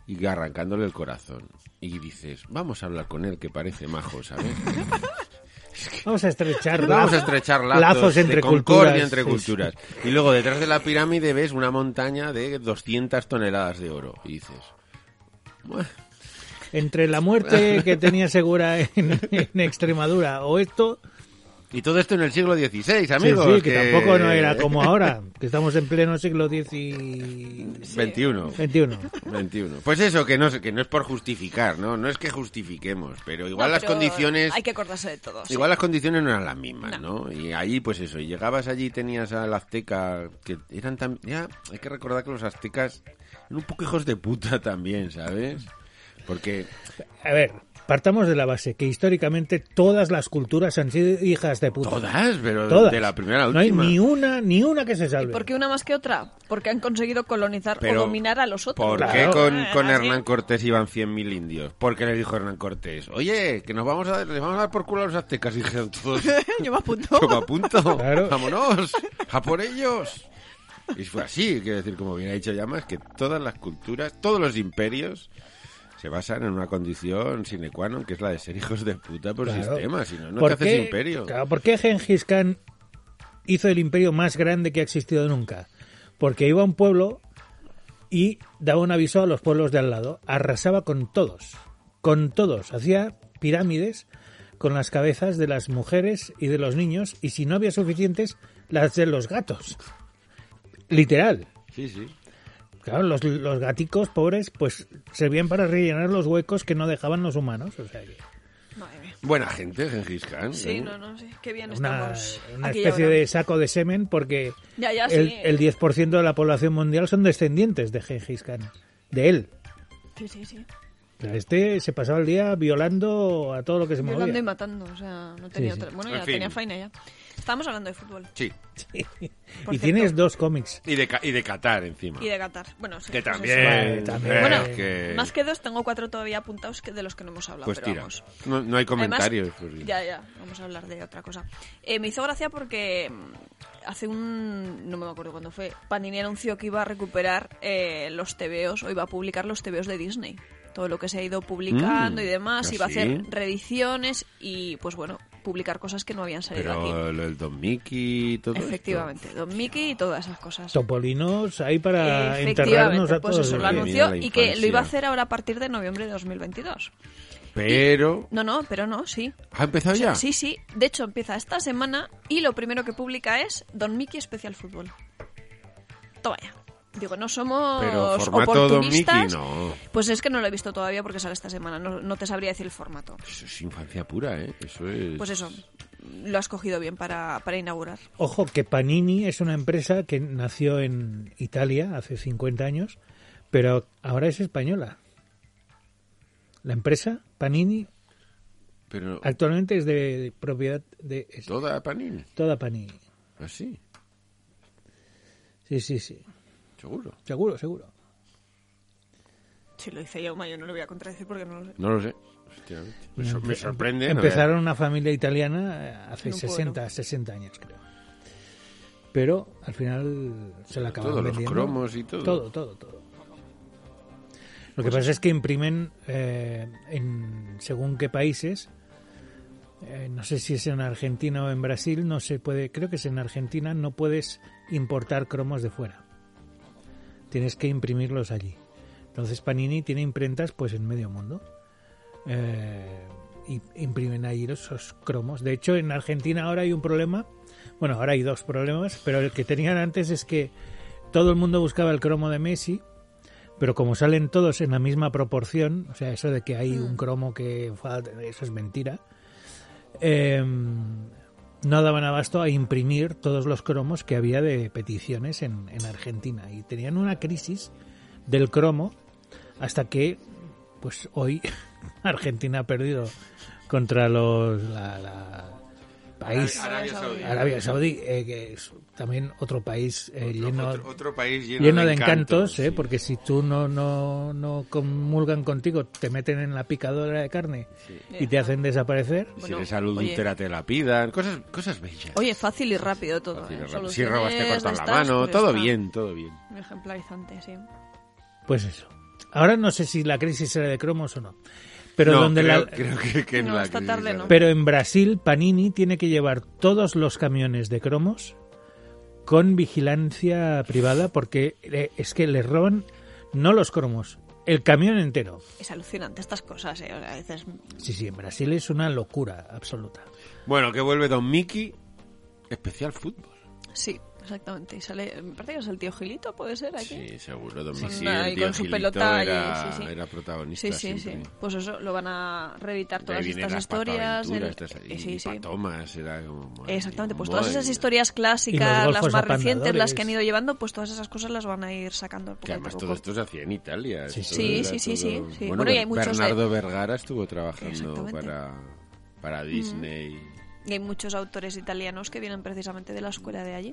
y arrancándole el corazón. Y dices, vamos a hablar con él, que parece majo, ¿sabes? Vamos a estrechar Vamos a lazos- estrechar lazos, lazos de entre concordia culturas. entre Sí, culturas. Y luego detrás de la pirámide ves una montaña de 200 toneladas de oro. Y dices, "Buah". Entre la muerte que tenía segura en, en Extremadura o esto, y todo esto en el siglo XVI, sí, amigos. sí, que, tampoco no era como ahora, que estamos en pleno siglo XXI. 21. 21. 21. Pues eso, que no, es- que no es por justificar, ¿no? No es que justifiquemos, pero igual No, las condiciones... Hay que acordarse de todo. sí. Igual las condiciones no eran las mismas, ¿no? Y ahí, pues eso, y llegabas allí y tenías al azteca, que eran también... Ya, hay que recordar que los aztecas eran un poco hijos de puta también, ¿sabes? Porque... A ver, partamos de la base que históricamente todas las culturas han sido hijas de puta. Todas, pero Todas. de la primera a la No hay última. ni una, ni una que se ¿Y salve. por qué una más que otra? Porque han conseguido colonizar Pero, o dominar a los otros. ¿Por Claro. qué con, con así. Hernán Cortés iban 100.000 indios? Porque le dijo Hernán Cortés, oye, que nos vamos a, les vamos a dar por culo a los aztecas. Y dijeron todos, Yo me apunto. yo me apunto, Claro. vámonos, a por ellos. Y fue así, quiero decir, como bien ha dicho Llamas, que todas las culturas, todos los imperios se basan en una condición sine qua non, que es la de ser hijos de puta por Claro. sistema, si no, no ¿Por te haces imperio. Claro, ¿Por qué Gengis Khan hizo el imperio más grande que ha existido nunca? Porque iba a un pueblo y daba un aviso a los pueblos de al lado. Arrasaba con todos. Con todos. Hacía pirámides con las cabezas de las mujeres y de los niños y si no había suficientes, las de los gatos. Literal. Sí, sí. Claro, los, los gaticos pobres pues servían para rellenar los huecos que no dejaban los humanos. O sea que Madre mía. Buena gente, Gengis Khan. Sí, ¿eh? no, no, sí. Qué bien una, estamos. una aquí y especie ahora. de saco de semen porque Ya, ya, el, sí. el 10% de la población mundial son descendientes de Gengis Khan. De él. Sí, sí, sí. Este se pasaba el día violando a todo lo que se Violando y movía. matando, o sea, no tenía sí. otra. Bueno, En ya fin. tenía faena ya. Estábamos hablando de fútbol Sí. por Y cierto. tienes dos cómics. Y de, Ca- y de Qatar encima. y de Qatar. Bueno, sí. Que pues también. eso. Vale, también. eh, Bueno, que- más que dos, tengo cuatro todavía apuntados que de los que no hemos hablado. Pues pero tira. vamos. No, no hay comentarios. Además, pues, ya, ya, vamos a hablar de otra cosa. Eh, me hizo gracia porque mm, hace un. No me acuerdo cuándo fue. Panini anunció que iba a recuperar eh, los TVOs o iba a publicar los TVOs de Disney. Todo lo que se ha ido publicando Mm, y demás. ¿ah, Iba a sí? hacer reediciones y, pues bueno, publicar cosas que no habían salido Pero aquí. lo del Don Mickey y todo esto. Efectivamente, Don Mickey y todas esas cosas. Topolinos ahí para enterrarnos Efectivamente, a pues todos. eso, lo anunció y que lo iba a hacer ahora a partir de noviembre de 2022. Pero... No, no, pero no, sí. ¿Ha empezado O sea, ya? Sí, sí. De hecho, empieza esta semana y lo primero que publica es Don Mickey Especial Fútbol. Toma ya. Digo, no somos Pero formato Don Mickey, oportunistas. no. Pues es que no lo he visto todavía porque sale esta semana. No, no te sabría decir el formato. Eso es infancia pura, ¿eh? Eso es... Pues eso, lo has cogido bien para, para inaugurar. Ojo que Panini es una empresa que nació en Italia hace 50 años, pero ahora es española. La empresa Panini Pero actualmente es de, de propiedad de es toda Panini. toda Panini. Así, Sí, sí, sí. Seguro. Seguro, seguro. Si lo dice Yauma, yo no lo voy a contradecir porque no lo sé. No lo sé. efectivamente. Me, sor- me sorprende. ¿no? Empezaron una familia italiana hace No puedo. 60, 60 años, creo. Pero al final se la acabaron Todos los cromos y todo. Todo, todo, todo. Lo Pues que pasa es que imprimen eh, en según qué países. eh, no sé si es en Argentina o en Brasil, no se puede, creo que es en Argentina, no puedes importar cromos de fuera. Tienes que imprimirlos allí. Entonces Panini tiene imprentas pues en medio mundo. Eh, y imprimen ahí esos cromos. De hecho, en Argentina ahora hay un problema. Bueno, ahora hay dos problemas, pero el que tenían antes es que todo el mundo buscaba el cromo de Messi, pero como salen todos en la misma proporción, o sea, eso de que hay un cromo que falta, eso es mentira, eh, no daban abasto a imprimir todos los cromos que había de peticiones en, en Argentina. Y tenían una crisis del cromo hasta que, pues hoy Argentina ha perdido contra los la, la país Arabia Saudí. Arabia Saudí, eh, que es también otro país eh, lleno otro, otro país lleno, lleno de encantos, sí. ¿eh? porque si tú no, no, no comulgan contigo, te meten en la picadora de carne y te hacen desaparecer. Si Bueno, eres oye. adúltera te la pidan. Cosas, cosas bellas. Oye, fácil y rápido todo. Fácil ¿eh? rápido. Si robas te cortan la mano. pues Todo está. bien, todo bien. Ejemplarizante, sí. Pues eso. Ahora no sé si la crisis era de cromos o no. Pero No, donde creo, la, creo que, que en No, la esta crisis tarde no. pero en Brasil Panini tiene que llevar todos los camiones de cromos con vigilancia privada porque eh, es que les roban no los cromos, el camión entero. Es alucinante estas cosas, ¿eh? O sea, a veces... Sí, sí, en Brasil es una locura absoluta. Bueno, que vuelve Don Mickey. Especial fútbol. Sí, exactamente. Y sale... Me parece que es el tío Gilito, ¿puede ser aquí? Sí, seguro. Don Sí, el tío con su Gilito pelota y- era, sí, sí. era protagonista Sí, sí, sí. siempre. Pues eso, lo van a reeditar todas estas las historias. pataventuras, estas- eh, y sí, sí. Patomas, era como... madre Exactamente, pues todas esas historias Y clásicas, las más recientes, las que han ido llevando, pues todas esas cosas las van a ir sacando Que además todo esto se hacía en Italia. Sí, sí. Sí, sí, sí, sí, sí. Bueno, Bueno, y hay muchos de- Bernardo Vergara estuvo trabajando para, para Disney. Y hay muchos autores italianos que vienen precisamente de la escuela de allí.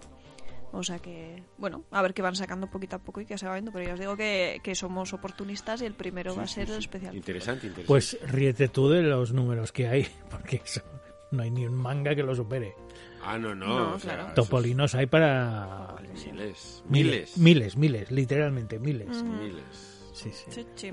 O sea que, bueno, a ver qué van sacando poquito a poco y que se va viendo. Pero ya os digo que, que somos oportunistas y el primero va a ser el especial. Interesante, interesante. Pues ríete tú de los números que hay, porque eso, no hay ni un manga que lo supere. ah, no, no. No, o sea, claro. Topolinos hay para Miles. miles, Miles. miles, miles, literalmente miles. Miles. Sí, sí. Sí, sí.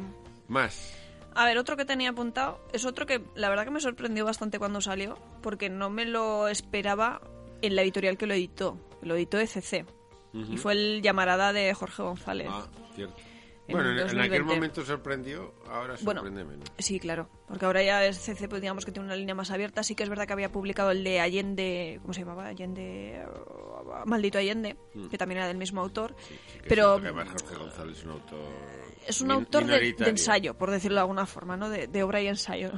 Más. A ver, otro que tenía apuntado es otro que la verdad que me sorprendió bastante cuando salió, porque no me lo esperaba en la editorial que lo editó. Lo editó ECC. Y fue el llamarada de Jorge González. Ah, cierto. En Bueno, en, en aquel 2020. momento sorprendió, ahora Bueno, sorprende menos. Sí, claro. Porque ahora ya es CC, pues digamos que tiene una línea más abierta. Sí que es verdad que había publicado el de Allende, ¿cómo se llamaba? Allende, Maldito Allende, que también era del mismo autor. Sí, sí que pero es cierto que además Jorge González es un autor. es un min- autor de, ensayo, por decirlo de alguna forma, ¿no? De, de obra y ensayo.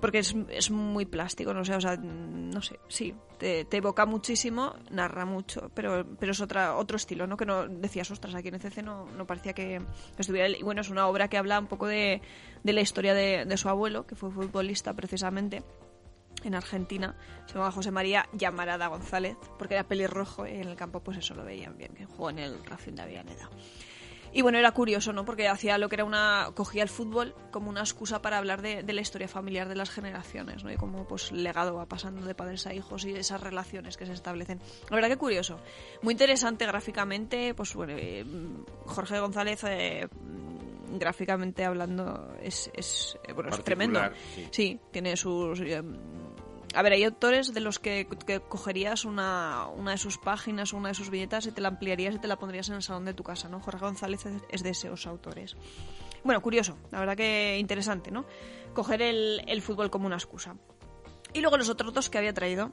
Porque es, es muy plástico, no sé, o sea, no sé, sí, te, te evoca muchísimo, narra mucho, pero, pero es otra, otro estilo, ¿no? Que no decías, ostras, aquí en ECC no, no parecía que estuviera... él". Y bueno, es una obra que habla un poco de, de la historia de, de su abuelo, que fue futbolista precisamente en Argentina, se llamaba José María Llamarada González, porque era pelirrojo y en el campo pues eso lo veían bien, que jugó en el Racing de Avellaneda. Y bueno, era curioso, ¿no? Porque hacía lo que era una... cogía el fútbol como una excusa para hablar de, de la historia familiar de las generaciones, ¿no? Y cómo pues legado va pasando de padres a hijos y esas relaciones que se establecen. La verdad que curioso. Muy interesante gráficamente, pues bueno, eh, Jorge González... eh, gráficamente hablando es, es eh, bueno es tremendo sí. sí tiene sus eh, a ver, hay autores de los que, cogerías una, una, de sus páginas o una de sus viñetas y te la ampliarías y te la pondrías en el salón de tu casa, ¿no? Jorge González es de esos autores. Bueno, curioso, la verdad que interesante, ¿no? Coger el, el fútbol como una excusa. Y luego los otros dos que había traído,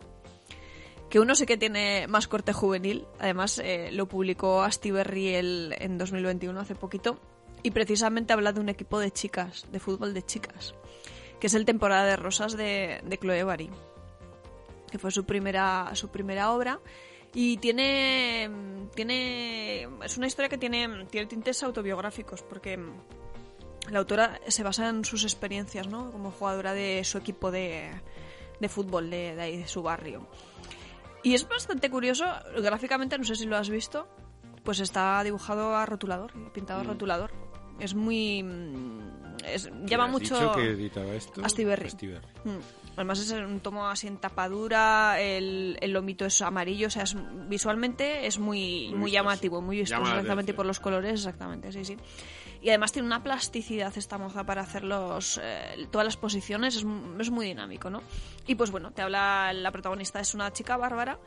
que uno sé que tiene más corte juvenil, además eh, lo publicó Asti Berry el, en 2021, hace poquito, y precisamente habla de un equipo de chicas, de fútbol de chicas, que es el Temporada de Rosas de, de Chloe Bari, que fue su primera, su primera obra. Y tiene, tiene. Es una historia que tiene, tiene tintes autobiográficos, porque la autora se basa en sus experiencias, ¿no? Como jugadora de su equipo de, de fútbol de, de ahí, de su barrio. Y es bastante curioso, gráficamente, no sé si lo has visto, pues está dibujado a rotulador, pintado a Mm. rotulador. Es muy... mm, Es, ¿Quién llama has mucho... dicho que editaba esto? Asti Berry. Asti Berry. Mm. Además es un tomo así en tapadura, el, el lomito es amarillo, o sea, es- visualmente es muy, Muy llamativo, muy vistoso Llama la exactamente por los colores, exactamente, sí, sí. Y además tiene una plasticidad esta moza para hacer los, eh, todas las posiciones, es, es muy dinámico, ¿no? Y pues bueno, te habla, la protagonista es una chica bárbara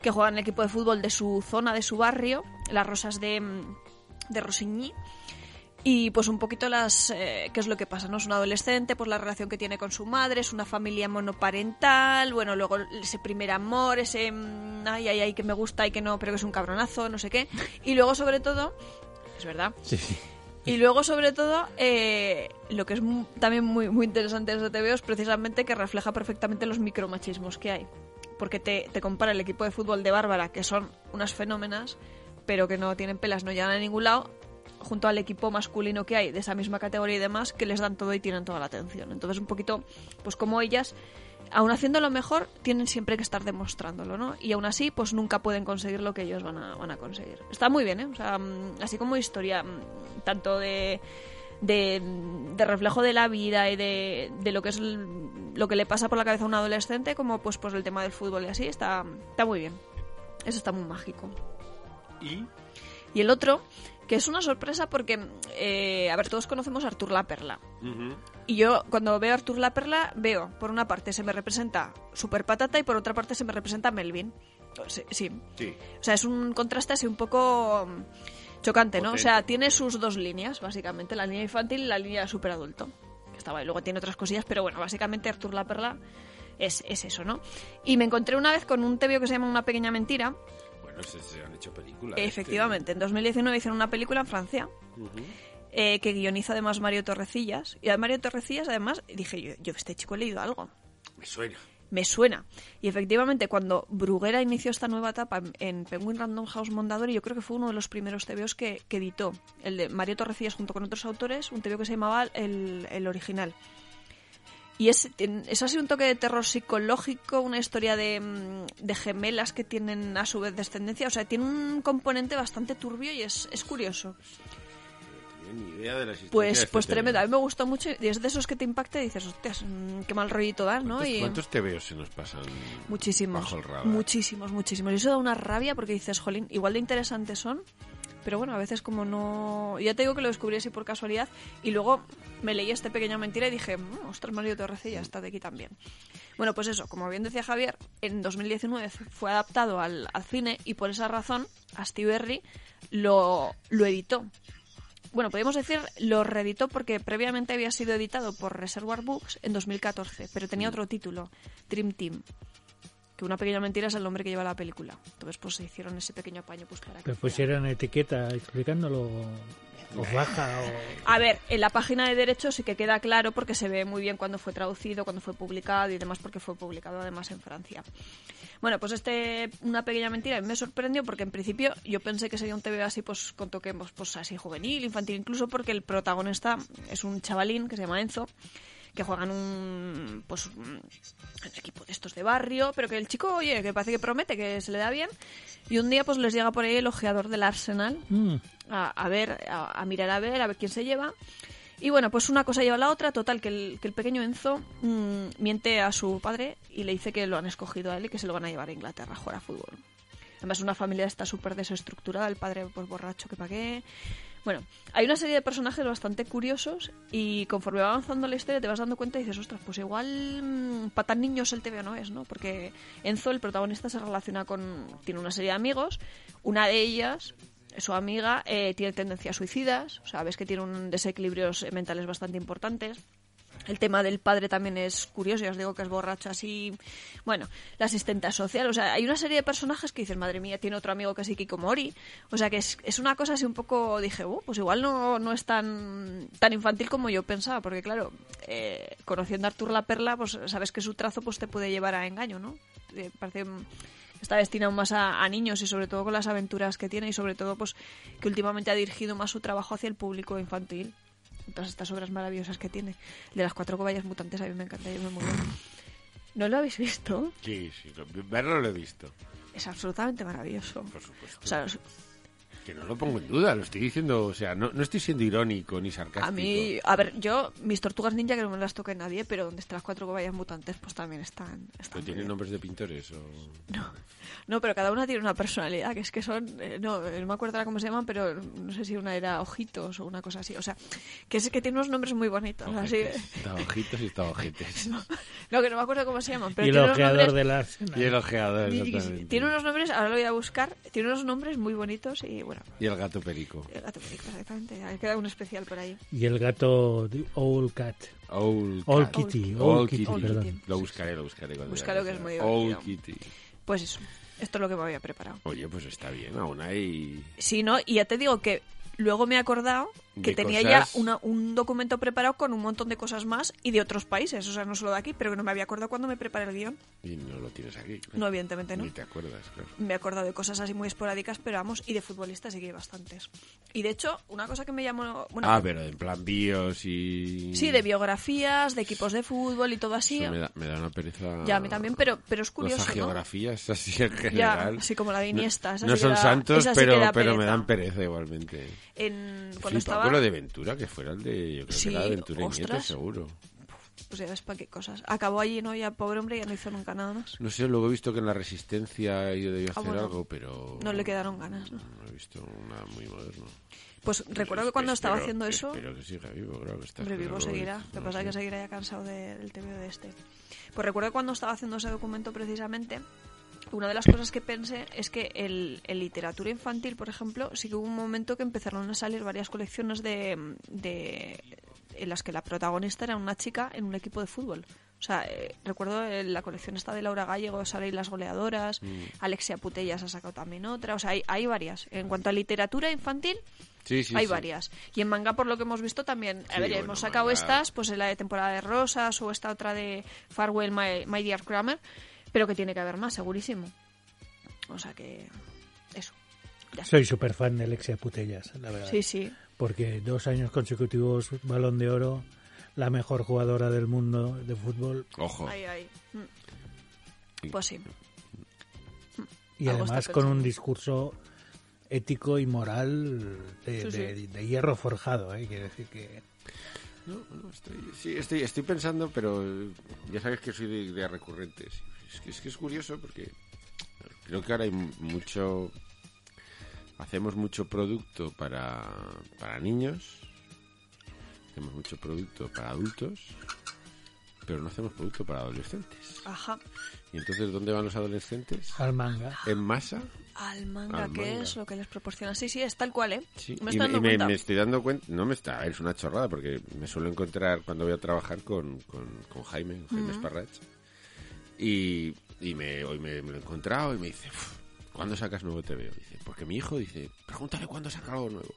que juega en el equipo de fútbol de su zona, de su barrio, las Rosas de, mm, de Rosigny. Y pues un poquito las eh, qué es lo que pasa, ¿no? Es un adolescente, pues la relación que tiene con su madre, es una familia monoparental, bueno, luego ese primer amor, ese mm, ay, ay, ay, que me gusta y que no, pero que es un cabronazo, no sé qué. Y luego sobre todo, es verdad, Sí, sí. y luego, sobre todo, eh, lo que es también muy, muy interesante de este TVO es precisamente que refleja perfectamente los micromachismos que hay. Porque te, te compara el equipo de fútbol de Bárbara, que son unas fenómenas, pero que no tienen pelas, no llegan a ningún lado, junto al equipo masculino que hay de esa misma categoría y demás, que les dan todo y tienen toda la atención. Entonces, un poquito, pues como ellas, aun haciendo lo mejor, tienen siempre que estar demostrándolo, ¿no? Y aún así, pues nunca pueden conseguir lo que ellos van a, van a conseguir. Está muy bien, ¿eh? O sea, mm, así como historia, mm, tanto de, de, de reflejo de la vida y de, de lo que es el- lo que le pasa por la cabeza a un adolescente, como pues, pues el tema del fútbol y así, está, está muy bien. Eso está muy mágico. Y Y el otro, que es una sorpresa porque, eh, a ver, todos conocemos a Artur La Perla. Y yo, cuando veo a Artur La Perla, veo, por una parte se me representa Super Patata y por otra parte se me representa Melvin. Sí, sí. sí. O sea, es un contraste así un poco mm, chocante, ¿no? O sea, tiene sus dos líneas, básicamente, la línea infantil y la línea super adulto. Que estaba ahí. Luego tiene otras cosillas, pero bueno, básicamente Artur La Perla es, es eso, ¿no? Y me encontré una vez con un tebeo que se llama Una pequeña mentira. Bueno, se, se han hecho películas. Efectivamente, en 2019 hicieron una película en Francia eh, que guioniza además Mario Torrecillas. Y a Mario Torrecillas, además, dije yo, yo este chico he leído algo. Me suena. Me suena. Y efectivamente, cuando Bruguera inició esta nueva etapa en, en Penguin Random House Mondadori, yo creo que fue uno de los primeros TVOs que, que editó. El de Mario Torrecillas junto con otros autores, un TVO que se llamaba El, el Original. Y es, tien- es así un toque de terror psicológico, una historia de, mm, de gemelas que tienen a su vez descendencia. O sea, tiene un componente bastante turbio y es, es curioso. Ni idea de. Pues, pues este tremendo. A mí me gustó mucho y es de esos que te impacta y dices, hostias, mm, qué mal rollito da, ¿no? ¿Cuántos, Y cuántos tebeos se nos pasan? muchísimos. bajo el radar? Muchísimos, muchísimos. Y eso da una rabia porque dices, jolín, igual de interesantes son, pero bueno, a veces como no... Ya te digo que lo descubrí así por casualidad y luego me leí esta pequeña mentira y dije, "Mm, ostras, Mario Torrecilla está de aquí también. Bueno, pues eso, como bien decía Javier, en 2019 fue adaptado al, al cine y por esa razón Asti Berry lo, lo editó. Bueno, podemos decir lo reeditó porque previamente había sido editado por Reservoir Books en 2014, pero tenía otro título, Dream Team. Que una pequeña mentira es el nombre que lleva la película. Entonces, pues se hicieron ese pequeño apaño pues para que pusieron etiqueta explicándolo o baja o... A ver, en la página de derechos sí que queda claro porque se ve muy bien cuándo fue traducido, cuándo fue publicado y demás porque fue publicado además en Francia. Bueno, pues este, una pequeña mentira, me sorprendió porque en principio yo pensé que sería un TV así, pues con toquemos, pues así juvenil, infantil, incluso porque el protagonista es un chavalín que se llama Enzo, que juega en un, pues, un equipo de estos de barrio, pero que el chico, oye, que parece que promete, que se le da bien, y un día pues les llega por ahí el ojeador del Arsenal, Mm, a, a ver, a, a mirar a ver, a ver quién se lleva. Y bueno, pues una cosa lleva a la otra, total, que el, que el pequeño Enzo mm, miente a su padre y le dice que lo han escogido a él y que se lo van a llevar a Inglaterra a jugar a fútbol. Además, una familia está súper desestructurada, el padre pues borracho que pagué. Bueno, hay una serie de personajes bastante curiosos y conforme va avanzando la historia te vas dando cuenta y dices, ostras, pues igual mm, para tan niños el TV no es, ¿no? Porque Enzo, el protagonista, se relaciona con... tiene una serie de amigos, una de ellas su amiga eh, tiene tendencias suicidas, o sea, ves que tiene un desequilibrios mentales bastante importantes. El tema del padre también es curioso, ya os digo que es borracho así. Bueno, la asistenta social, o sea, hay una serie de personajes que dicen, madre mía, tiene otro amigo que es Ikiko Mori. O sea, que es, es una cosa así un poco, dije, uh, pues igual no, no es tan, tan infantil como yo pensaba, porque claro, eh, conociendo a Artur la Perla, pues sabes que su trazo pues te puede llevar a engaño, ¿no? Eh, parece está destinado más a, a niños y sobre todo con las aventuras que tiene y sobre todo pues que últimamente ha dirigido más su trabajo hacia el público infantil todas estas obras maravillosas que tiene. De las cuatro cobayas mutantes a mí me encanta, yo me muero. ¿No lo habéis visto? Sí, sí, lo- verlo lo he visto, Es absolutamente maravilloso. por supuesto. O sea, que no lo pongo en duda, lo estoy diciendo, o sea, no, no estoy siendo irónico ni sarcástico. a mí, a ver, yo, mis tortugas ninja que no me las toque nadie, pero donde están las cuatro cobayas mutantes, pues también están. están ¿Pero muy tienen nombres de pintores o...? No, no, pero cada una tiene una personalidad, que es que son, eh, no, eh, no me acuerdo ahora cómo se llaman, pero no sé si una era Ojitos o una cosa así. O sea, que es que tiene unos nombres muy bonitos. Así, Ojetes. Está ojitos y está ojetes. no, que no me acuerdo cómo se llaman, pero y el ojeador nombres, del Arsenal. Y el ojeador, Y- y- exactamente. Tiene unos nombres, ahora lo voy a buscar, tiene unos nombres muy bonitos y bueno, Y el gato perico. el gato perico, exactamente, ha quedado un especial por ahí. Y el gato de Owl Cat. Old, Old Cat. Kitty. Old Old Kitty, Kitty. perdón. Lo buscaré, lo buscaré. Búscalo, que es muy Old divertido. Kitty. Pues eso, esto es lo que me había preparado. Oye, pues está bien, aún hay... Sí, ¿no? Y ya te digo que luego me he acordado que tenía cosas- ya una- un documento preparado con un montón de cosas más y de otros países, o sea, no solo de aquí, pero que no me había acordado cuando me preparé el guion. Y no lo tienes aquí. claro. No, evidentemente no. Ni te acuerdas, claro. Me he acordado de cosas así muy esporádicas, pero vamos, y de futbolistas sí que hay bastantes. Y de hecho, una cosa que me llamó... Bueno, Ah, pero en plan bios y... Sí, de biografías, de equipos de fútbol y todo así. Me, da, me da una pereza... Ya, a mí también, pero, pero es Las curioso, ¿no? geografías así en Ya, general. así como la de Iniesta. esa No sí que son da- santos, pero, pero me dan pereza igualmente. En, cuando Flipa estaba... lo de Ventura, que fuera el de... Yo creo Sí, que era Ventura y Nieto, ostras. seguro. Pues ya ves para qué cosas. Acabó allí, ¿no? Ya pobre hombre ya no hizo nunca nada más. No sé, luego he visto que en la Resistencia debió Ah, hacer bueno. algo, pero... No le quedaron ganas, ¿no? No he visto nada muy moderno. Pues recuerdo Es que cuando estaba espero- haciendo eso... Espero que siga vivo, claro que está. Hombre, vivo seguirá. Lo que no pasa es que seguirá ya cansado de- del TVO de este. Pues recuerdo que cuando estaba haciendo ese documento precisamente, una de las cosas que pensé es que el, en literatura infantil, por ejemplo, sí que hubo un momento que empezaron a salir varias colecciones de, de- en las que la protagonista era una chica en un equipo de fútbol. O sea, eh, recuerdo eh, la colección esta de Laura Gallego, sale y las goleadoras, Mm. Alexia Putellas ha sacado también otra, o sea, hay, hay varias. En cuanto a literatura infantil, Sí, sí, hay sí. varias. Y en manga, por lo que hemos visto, también. A ver, bueno, hemos sacado manga- estas, pues en la de temporada de Rosas o esta otra de Farwell, My, My Dear Kramer, pero que tiene que haber más, segurísimo. O sea que. Eso. Ya. Soy súper fan de Alexia Putellas, la verdad. Sí, sí. Porque dos años consecutivos, balón de oro, la mejor jugadora del mundo de fútbol. Ojo. Ahí, ahí. Mm. Pues sí. Y Algo además con un discurso ético y moral de, Sí, sí. de- de hierro forjado. ¿eh? Quiere decir que No, no, estoy, sí, estoy, estoy pensando, pero ya sabes que soy de ideas recurrentes. Es que, es que es curioso porque creo que ahora hay mu- mucho... Hacemos mucho producto para, para niños, hacemos mucho producto para adultos, pero no hacemos producto para adolescentes. Ajá. ¿Y entonces dónde van los adolescentes? al manga. ¿En masa? Al manga, Al ¿qué manga. es lo que les proporciona? Sí, sí, es tal cual, ¿eh? Sí, Me y, estoy me, dando y me- cuenta. me estoy dando cuenta, no me está, es una chorrada porque me suelo encontrar cuando voy a trabajar con, con, con Jaime, con Jaime Esparrach, y, y me, hoy me, lo he encontrado y me dice, "Uf, ¿cuándo sacas nuevo TVO? Dice, porque mi hijo dice, pregúntale cuándo saca algo nuevo.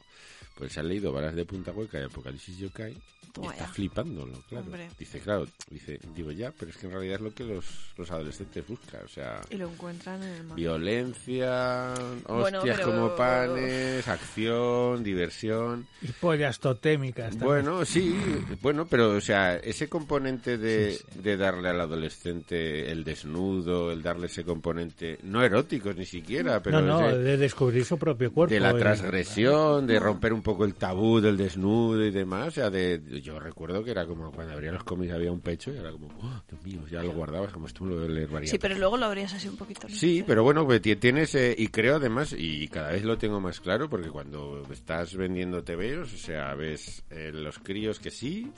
Pues se ha leído Balas de Punta Hueca y Apocalipsis Yokai y está ya. flipándolo, claro. Hombre. Dice, claro, dice, digo ya, pero es que en realidad es lo que los, los adolescentes buscan, o sea... Y lo encuentran en el manga. Violencia, Bueno, hostias pero- como panes, acción, diversión. Y pollas totémicas. también. Bueno, sí, bueno, pero o sea, ese componente de, de darle al adolescente el desnudo, el darle ese componente, no erótico ni siquiera, pero no, no, ese- de descubrir su propio cuerpo. de la y- transgresión, de romper un poco el tabú del desnudo y demás. O sea, de, yo recuerdo que era como cuando abría los cómics había un pecho y era como, oh, Dios mío, ya lo guardabas como esto lo leer varias Sí, pero luego lo abrías así un poquito. Sí, pero bueno, pues tienes, eh, y creo además, y cada vez lo tengo más claro, porque cuando estás vendiendo TVOs, o sea, ves eh, los críos que sí,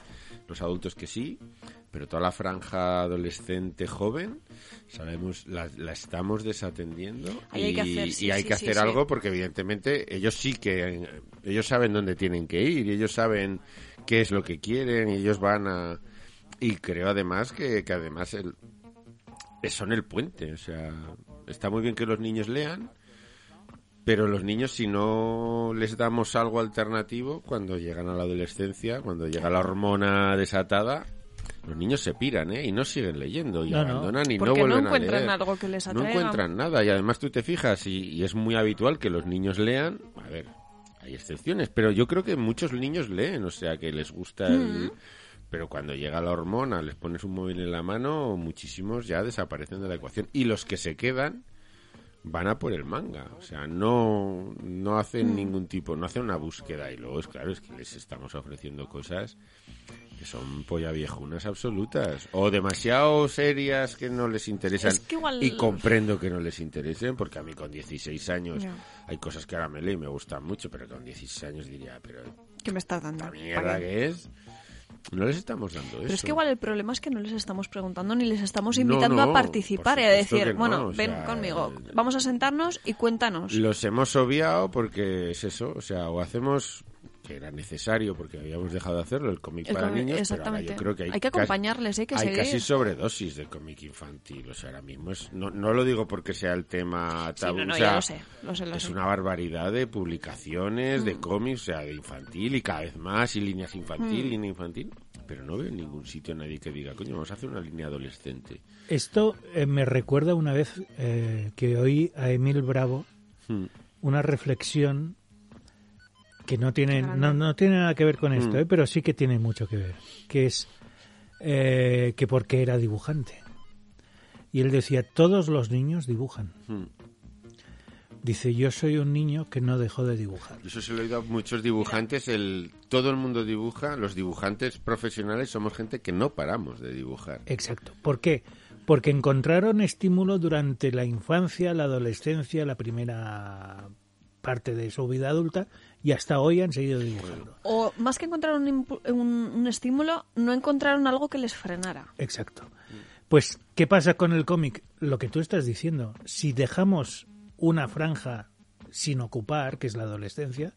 los adultos que sí, pero toda la franja adolescente joven, sabemos, la, la estamos desatendiendo Ahí hay y, que hacer, sí, y hay sí, que hacer sí. algo porque evidentemente ellos sí que, ellos saben dónde tienen que ir y ellos saben qué es lo que quieren y ellos van a... Y creo además que, que además el, son el puente, o sea, está muy bien que los niños lean, pero los niños si no les damos algo alternativo cuando llegan a la adolescencia, cuando llega la hormona desatada, los niños se piran, ¿eh? Y no siguen leyendo y No, no. abandonan y Porque no no vuelven a encuentran leer. algo que les No encuentran nada y además tú te fijas y, y es muy habitual que los niños lean, a ver, hay excepciones, pero yo creo que muchos niños leen, o sea, que les gusta el... Pero cuando llega la hormona, les pones un móvil en la mano, muchísimos ya desaparecen de la ecuación. Y los que se quedan van a por el manga. O sea, no, no hacen ningún tipo, no hacen una búsqueda. Y luego, es claro, es que les estamos ofreciendo cosas que son polla viejunas absolutas. O demasiado serias que no les interesan. Es que igual- Y comprendo que no les interesen, porque a mí con 16 años hay cosas que ahora me leo y me gustan mucho, pero con 16 años diría, pero ¿Qué me estás dando? la mierda que es. No les estamos dando eso. Pero es que igual el problema es que no les estamos preguntando ni les estamos invitando no, a participar y a decir, no, bueno, ven sea, conmigo, vamos a sentarnos y cuéntanos. Los hemos obviado porque es eso, o sea, o hacemos que era necesario porque habíamos dejado de hacerlo el cómic El para cómic, niños, pero ahora yo creo que hay, Hay que acompañarles, hay que seguir. casi sobredosis de cómic infantil, o sea, ahora mismo es no, no lo digo porque sea el tema Sí, tabú, no, no, o sea, lo sé, lo sé, lo es sé. una barbaridad de publicaciones, Mm. de cómics, o sea, de infantil y cada vez más y líneas infantil, Mm. línea infantil, pero no veo en ningún sitio nadie que diga, coño, vamos a hacer una línea adolescente. Esto eh, me recuerda una vez eh, que oí a Emil Bravo Hmm. una reflexión que no tiene, no, no tiene nada que ver con esto, Mm. eh, pero sí que tiene mucho que ver, que es eh, que porque era dibujante. Y él decía, todos los niños dibujan. Hmm. Dice, yo soy un niño que no dejó de dibujar. Eso se lo he oído a muchos dibujantes. El, todo el mundo dibuja. Los dibujantes profesionales somos gente que no paramos de dibujar. Exacto. ¿Por qué? Porque encontraron estímulo durante la infancia, la adolescencia, la primera parte de su vida adulta y hasta hoy han seguido dibujando. O más que encontrar un, un- un estímulo, no encontraron algo que les frenara. Exacto. Pues, ¿qué pasa con el cómic? Lo que tú estás diciendo. Si dejamos una franja sin ocupar, que es la adolescencia,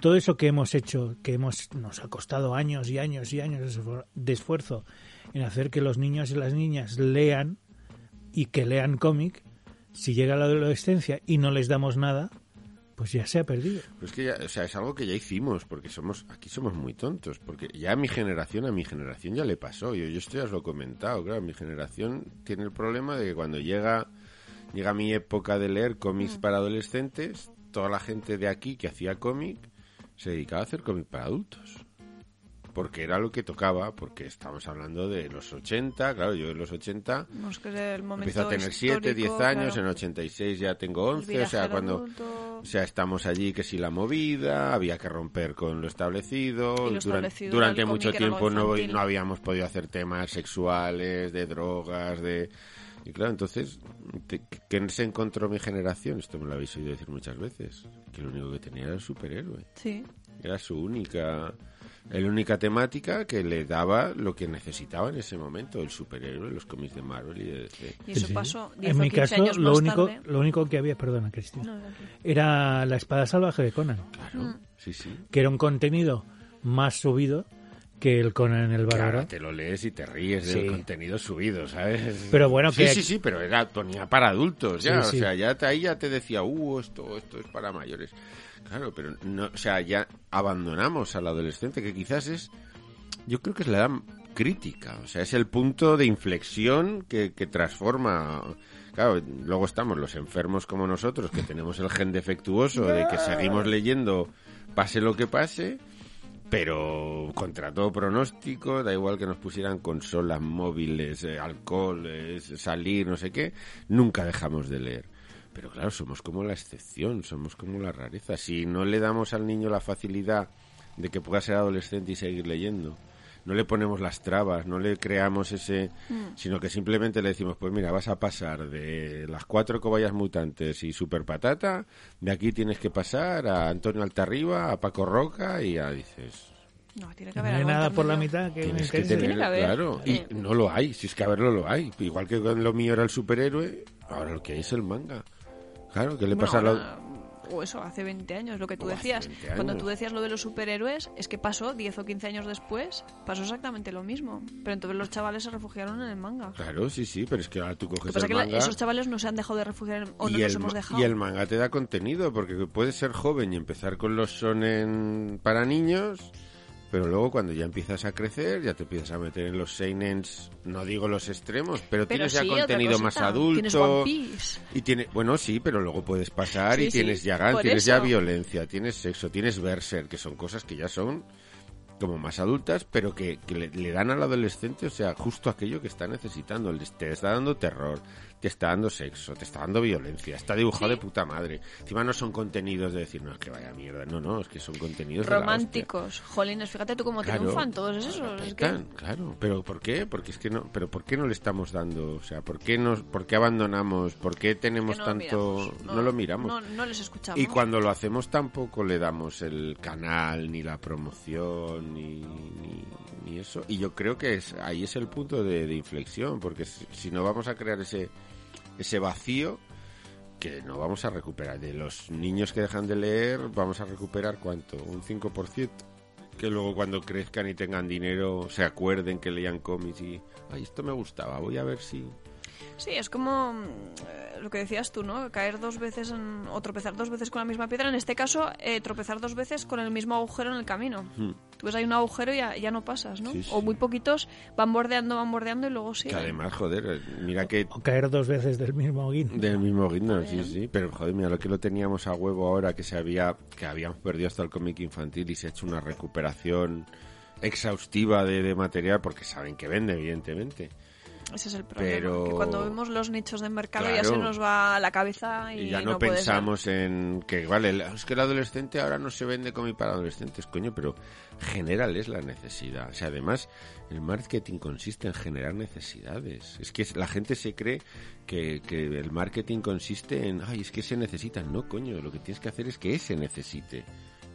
todo eso que hemos hecho, que hemos nos ha costado años y años y años de esfuerzo en hacer que los niños y las niñas lean y que lean cómic, si llega la adolescencia y no les damos nada, pues ya se ha perdido. Pero es que ya, o sea, es algo que ya hicimos, porque somos, aquí somos muy tontos, porque ya a mi generación, a mi generación ya le pasó, yo, yo esto ya os lo he comentado, claro, mi generación tiene el problema de que cuando llega, llega mi época de leer cómics para adolescentes, toda la gente de aquí que hacía cómic se dedicaba a hacer cómic para adultos. Porque era lo que tocaba, porque estamos hablando de los 80, claro, yo en los 80 No es que es el momento empiezo a tener 7, 10 histórico, años, claro. en 86 ya tengo El 11, o sea, cuando... adulto. O sea, estamos allí que si la movida, había que romper con lo establecido. Y lo establecido durante mucho tiempo no, no habíamos podido hacer temas sexuales, de drogas, de... Y claro, entonces, ¿qué se encontró mi generación? Esto me lo habéis oído decir muchas veces. Que lo único que tenía era el superhéroe. Sí. Era su única... La única temática que le daba lo que necesitaba en ese momento, el superhéroe, los cómics de Marvel y de DC. Y eso Sí, pasó 10 En o mi 15 caso, años lo más único, tarde. lo único que había, perdona, Cristina, No, era la espada salvaje de Conan, Claro, Mm. sí, sí. que era un contenido más subido que el Conan el Claro, bárbaro. te lo lees y te ríes Sí. del contenido subido, ¿sabes? Pero bueno, sí, que- sí, sí, pero era ponía para adultos ya, Sí, sí. o sea, ya te- ahí ya te decía, uh, esto, esto es para mayores. Claro, pero no, o sea, ya abandonamos al adolescente, que quizás es, yo creo que es la edad crítica, o sea, es el punto de inflexión que, que transforma. Claro, luego estamos los enfermos como nosotros, que tenemos el gen defectuoso de que seguimos leyendo pase lo que pase, pero contra todo pronóstico, da igual que nos pusieran consolas móviles, eh, alcohol, salir, no sé qué, nunca dejamos de leer. Pero claro, somos como la excepción, somos como la rareza. Si no le damos al niño la facilidad de que pueda ser adolescente y seguir leyendo, no le ponemos las trabas, no le creamos ese, Mm. sino que simplemente le decimos, pues mira, vas a pasar de las cuatro cobayas mutantes y super patata, de aquí tienes que pasar a Antonio Altarriba, a Paco Roca y a dices, No, tiene que No haber hay nada por la mitad que tienes que tener, Tiene que haber. claro, y no lo hay, si es que a verlo lo hay, igual que con lo mío era el superhéroe, ahora lo que hay es el manga. Claro, ¿qué le Bueno, pasa a ahora, o eso, hace 20 años, lo que tú O decías. 20 Cuando tú decías lo de los superhéroes, es que pasó 10 o 15 años después, pasó exactamente lo mismo. Pero entonces los chavales se refugiaron en el manga. Claro, sí, sí, pero es que ahora tú coges el que la- manga... esos chavales no se han dejado de refugiar en, o no y, nos el, hemos dejado. y el manga te da contenido, porque puedes ser joven y empezar con los sonen para niños, pero luego cuando ya empiezas a crecer, ya te empiezas a meter en los seinens, no digo los extremos, pero, Pero tienes ya sí, contenido más adulto. Y tiene, bueno, sí, pero luego puedes pasar Sí, y tienes ya gan, por tienes ya violencia, tienes sexo, tienes berser, que son cosas que ya son como más adultas, pero que, que le, le dan al adolescente, o sea, justo aquello que está necesitando. Te está dando terror, te está dando sexo, te está dando violencia, está dibujado de puta madre. Encima no son contenidos de decir, no, es que vaya mierda. No, no, es que son contenidos. Románticos. Jolines, fíjate tú cómo Claro. triunfan todos esos. Es que... Claro, pero ¿por qué? Porque es que no, pero ¿por qué no le estamos dando? O sea, ¿por qué nos, por qué abandonamos? ¿Por qué tenemos lo tanto? no, lo miramos. No, no les escuchamos. Y cuando lo hacemos tampoco le damos el canal, ni la promoción, ni, ni, ni eso. Y yo creo que es, ahí es el punto de, de inflexión, porque si, si no vamos a crear ese, ese vacío que no vamos a recuperar. De los niños que dejan de leer, vamos a recuperar cuánto? Un 5%. Que luego cuando crezcan y tengan dinero se acuerden que leían cómics y, ay, esto me gustaba, voy a ver si... Sí, es como mm, eh, lo que decías tú, ¿no? Caer dos veces en- o tropezar dos veces con la misma piedra. En este caso, eh, tropezar dos veces con el mismo agujero en el camino. Hmm. Tú ves ahí un agujero y ya, ya no pasas, ¿no? Sí, sí. O muy poquitos van bordeando, van bordeando y luego sí. Que además, joder, mira que O caer dos veces del mismo guindo. Del mismo guindo, sí, sí. Pero joder, mira lo que lo teníamos a huevo ahora que se había, que habíamos perdido hasta el cómic infantil y se ha hecho una recuperación exhaustiva de, de material porque saben que vende, evidentemente. Ese es el problema. Pero- Que cuando vemos los nichos de mercado ya se nos va a la cabeza y, Y ya no, pensamos en que, vale, es que el adolescente ahora no se vende cómic para adolescentes, coño, pero generales la necesidad. O sea, además, el marketing consiste en generar necesidades. Es que la gente se cree que, que el marketing consiste en, ay, es que se necesita. No, coño, lo que tienes que hacer es que ese necesite.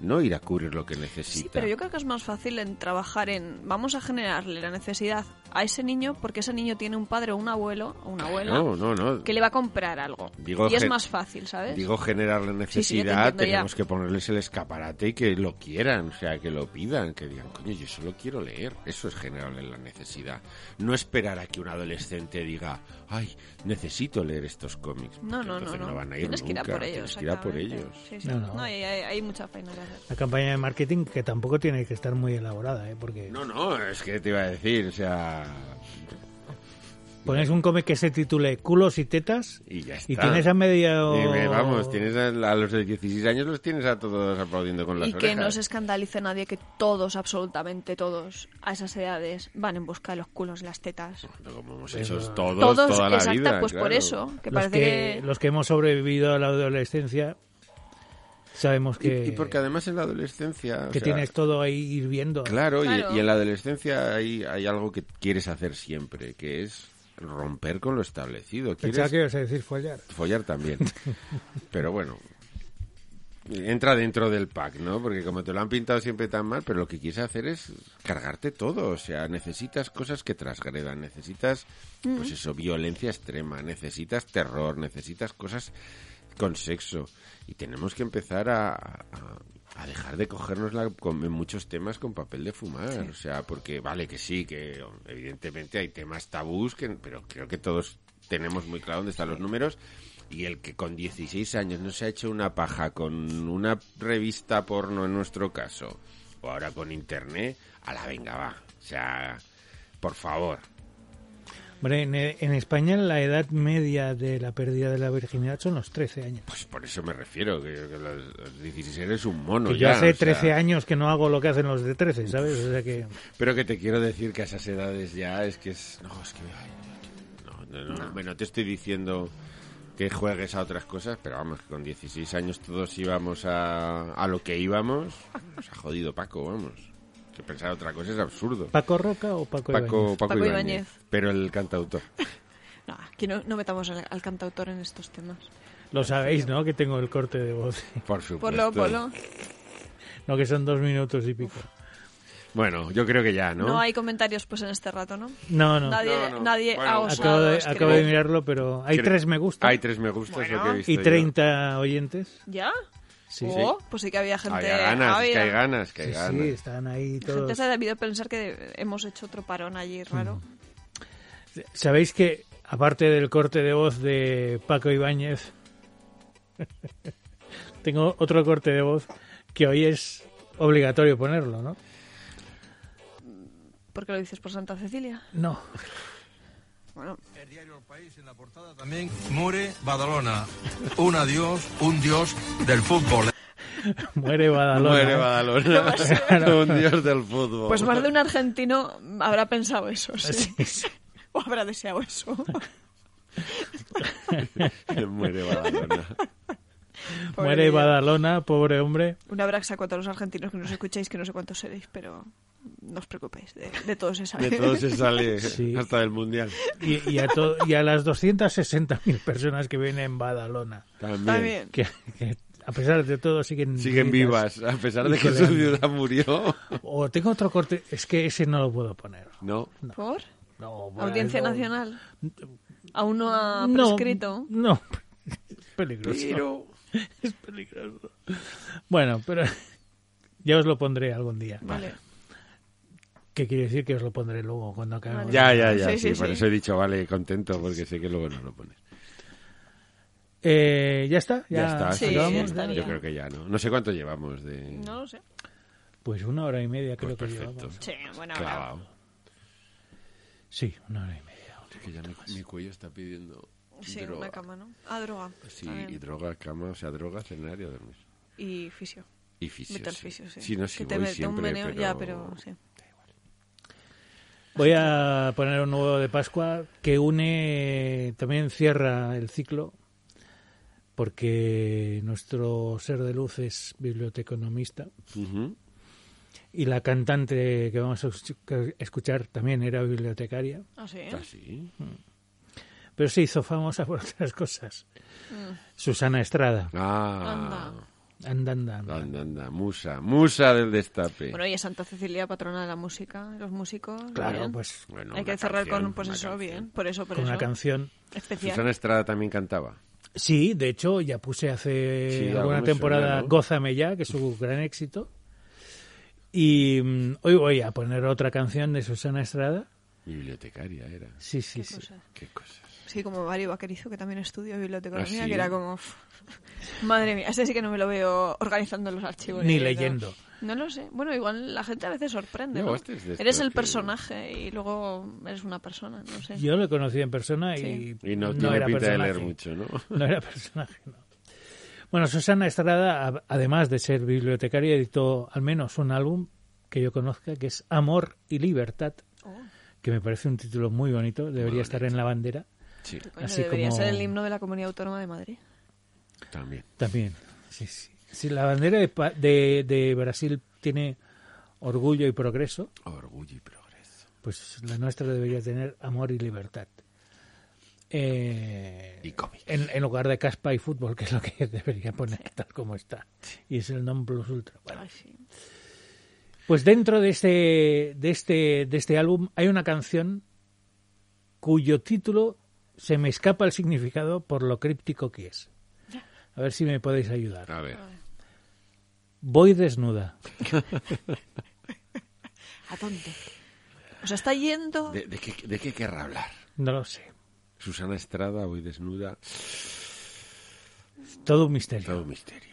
No ir a cubrir lo que necesita. Sí, pero yo creo que es más fácil en trabajar en vamos a generarle la necesidad a ese niño porque ese niño tiene un padre o un abuelo o una abuela No, no, no. que le va a comprar algo. Digo, y es más fácil, ¿sabes? Digo generar la Sí, sí, yo te necesidad, ya. tenemos que ponerles el escaparate y que lo quieran, o sea, que lo pidan, que digan, coño, yo solo quiero leer. Eso es generarle la necesidad. No esperar a que un adolescente diga, ay, necesito leer estos cómics. no, no, no, no. van a ir Tienes que ir a nunca, por ellos. tienes que ir a por ellos. Sí, sí. No, no. No, hay, hay- hay mucha hacer. La campaña de marketing que tampoco tiene que estar muy elaborada, ¿eh? porque No, no, es que te iba a decir, o sea, pones un cómic que se titule Culos y Tetas y ya está. y tienes a medio... Dime, vamos, tienes a, a los de 16 años los tienes a todos aplaudiendo con las Y que orejas. no se escandalice nadie que todos, absolutamente todos, a esas edades van en busca de los culos y las tetas. Como hemos Pero- hecho todos, Todos, toda la exacto, vida, pues por eso, que los, parece que, que... los que hemos sobrevivido a la adolescencia sabemos Y- que, y, porque además en la adolescencia... o que sea, tienes todo ahí hirviendo. Claro, y- Claro. Y, en la adolescencia hay, hay algo que quieres hacer siempre, que es romper con lo establecido. Pensaba Quieres que ibas a decir follar. follar también. pero bueno, entra dentro del pack, ¿no? Porque como te lo han pintado siempre tan mal, pero lo que quieres hacer es cargarte todo. O sea, necesitas cosas que transgredan, necesitas, pues eso, violencia extrema, necesitas terror, necesitas cosas con sexo. Y tenemos que empezar a, a- a dejar de cogernos la, con, en muchos temas con papel de fumar. O sea, porque vale que sí, que evidentemente hay temas tabús, que, pero creo que todos tenemos muy claro dónde están los números. Y el que con 16 años no se ha hecho una paja con una revista porno en nuestro caso, o ahora con internet, a la venga va. O sea, por favor. Hombre, en, en España la edad media de la pérdida de la virginidad son los 13 años. Pues por eso me refiero, que, que los, los 16 eres un mono que yo ya, hace o sea, 13 años que no hago lo que hacen los de 13, ¿sabes? O sea que... Pero que te quiero decir que a esas edades ya es que es... No, es que... ay, no, no, no, no, no te estoy diciendo que juegues a otras cosas, pero vamos, que con 16 años todos íbamos a, a lo que íbamos. Nos ha jodido Paco, vamos. Que pensar otra cosa es absurdo. ¿Paco Roca o Paco, Paco, Ibáñez? Paco, Paco Ibáñez, Ibáñez. Pero el cantautor. No, aquí no, no metamos al, al cantautor en estos temas. Lo sabéis, ¿no? Que tengo el corte de voz. Por supuesto. Polo, polo. No, que son dos minutos y pico. Bueno, yo creo que ya, ¿no? ¿No? hay comentarios pues en este rato, ¿no? No, no. Nadie, No, no. nadie Bueno, ha acabo osado Acabo de, acabo de mirarlo, pero hay tres me gusta Hay tres me gustas, lo que he visto y yo. 30 oyentes. ¿Ya? Sí, Oh, Pues sí que había gente... Había ganas, es que había- hay ganas, que hay sí, ganas. sí, están ahí Gente todos. se ha debido pensar que hemos hecho otro parón allí raro. ¿Sabéis que, aparte del corte de voz de Paco Ibáñez, tengo otro corte de voz que hoy es obligatorio ponerlo, ¿no? ¿Por qué lo dices por Santa Cecilia? No. Bueno, El diario El País en la portada también muere Badalona. Un adiós, un dios del fútbol. Muere Badalona. Muere. Badalona. Un dios del fútbol. pues más de un argentino habrá pensado eso, sí. Sí, sí. O habrá deseado eso. Muere Badalona. Pobre Muere. Badalona, pobre hombre. Un abrazo a todos los argentinos que nos escucháis, que no sé cuántos seréis, pero no os preocupéis, de, de todos se sabe. De todo se sale Sí. hasta del mundial. Y, y a, to- y a las 260.000 personas que viven en Badalona, También. También. que, que a pesar de todo siguen, Siguen vivas, a pesar de que su ciudad murió. O tengo otro corte, es que ese no lo puedo poner. No. ¿Por? No, bueno, Audiencia no. Nacional. Aún no ha No, prescrito. No, es peligroso. Es peligroso. Bueno, pero ya os lo pondré algún día. Vale. ¿Qué quiere decir que os lo pondré luego cuando acabemos? Vale. Ya, ya, ya. Sí, Sí, sí, por eso he dicho, vale, contento, porque sé que luego no lo pones. Eh, ¿Ya está? Ya, está. Sí, ya. Yo creo que ya, ¿no? No sé cuánto llevamos de... No lo sé. Pues una hora y media creo Pues que perfecto. llevamos. Sí, bueno, Clavado. ahora- Sí, una hora y media. Es que ya mi, mi cuello está pidiendo Sí, droga. una cama, ¿no? Ah, droga. Sí, También. y droga, cama, o sea, droga, cenar y dormir. Y fisio. Y fisio, sí. fisio, sí. Sí, no, sí que te voy mete un siempre, meneo, pero... ya, pero sí. Voy a poner un nuevo de Pascua que une, también cierra el ciclo, porque nuestro ser de luz es biblioteconomista y la cantante que vamos a escu- escuchar también era bibliotecaria, Ah, sí. ¿Ah, sí? pero se hizo famosa por otras cosas. Susana Estrada. Ah, Anda, anda, anda. anda, anda, musa, musa del destape. Bueno, y es Santa Cecilia, patrona de la música, los músicos. Claro, bien. pues Bueno, Hay que cerrar canción, con, pues eso, canción. bien. Por eso, por con eso. una canción. Especial. Susana Estrada también cantaba. Sí, de hecho, ya puse hace Sí, alguna temporada suena, ¿no? Gózame ya, que es su gran éxito. Y mm, hoy voy a poner otra canción de Susana Estrada. Bibliotecaria era. Sí, sí, Qué sí. cosas. Qué cosas. Sí, como Mario Vaquerizo, que también estudia biblioteconomía, ¿Ah, sí? que era como... Madre mía, ese sí que no me lo veo organizando los archivos. Ni leyendo. No lo sé. Bueno, igual la gente a veces sorprende, No, ¿no? este es Eres el que- personaje y luego eres una persona, no sé. Yo lo conocí en persona y, Sí. Y no, tiene era pinta de personaje. leer mucho, ¿no? No era personaje, no. Bueno, Susana Estrada, además de ser bibliotecaria, editó al menos un álbum que yo conozca, que es Amor y Libertad, Oh, que me parece un título muy bonito, debería estar en la bandera. Sí, coño, Así debería como- ser el himno de la Comunidad Autónoma de Madrid. también. También, sí, la bandera de, pa- de, de Brasil tiene orgullo y progreso, Orgullo y progreso. pues la nuestra debería tener amor y libertad. Eh, Y cómics. en, en lugar de caspa y fútbol, que es lo que debería poner tal como está. Y es el non plus ultra. Bueno, Ay, sí. pues dentro de este, de este, de este álbum hay una canción cuyo título se me escapa el significado por lo críptico que es. A ver si me podéis ayudar. A ver. Voy desnuda. ¿A dónde? O sea, está yendo... ¿De, de qué, ¿De qué querrá hablar? No lo sé. Susana Estrada, hoy desnuda. Todo un misterio. Todo un misterio.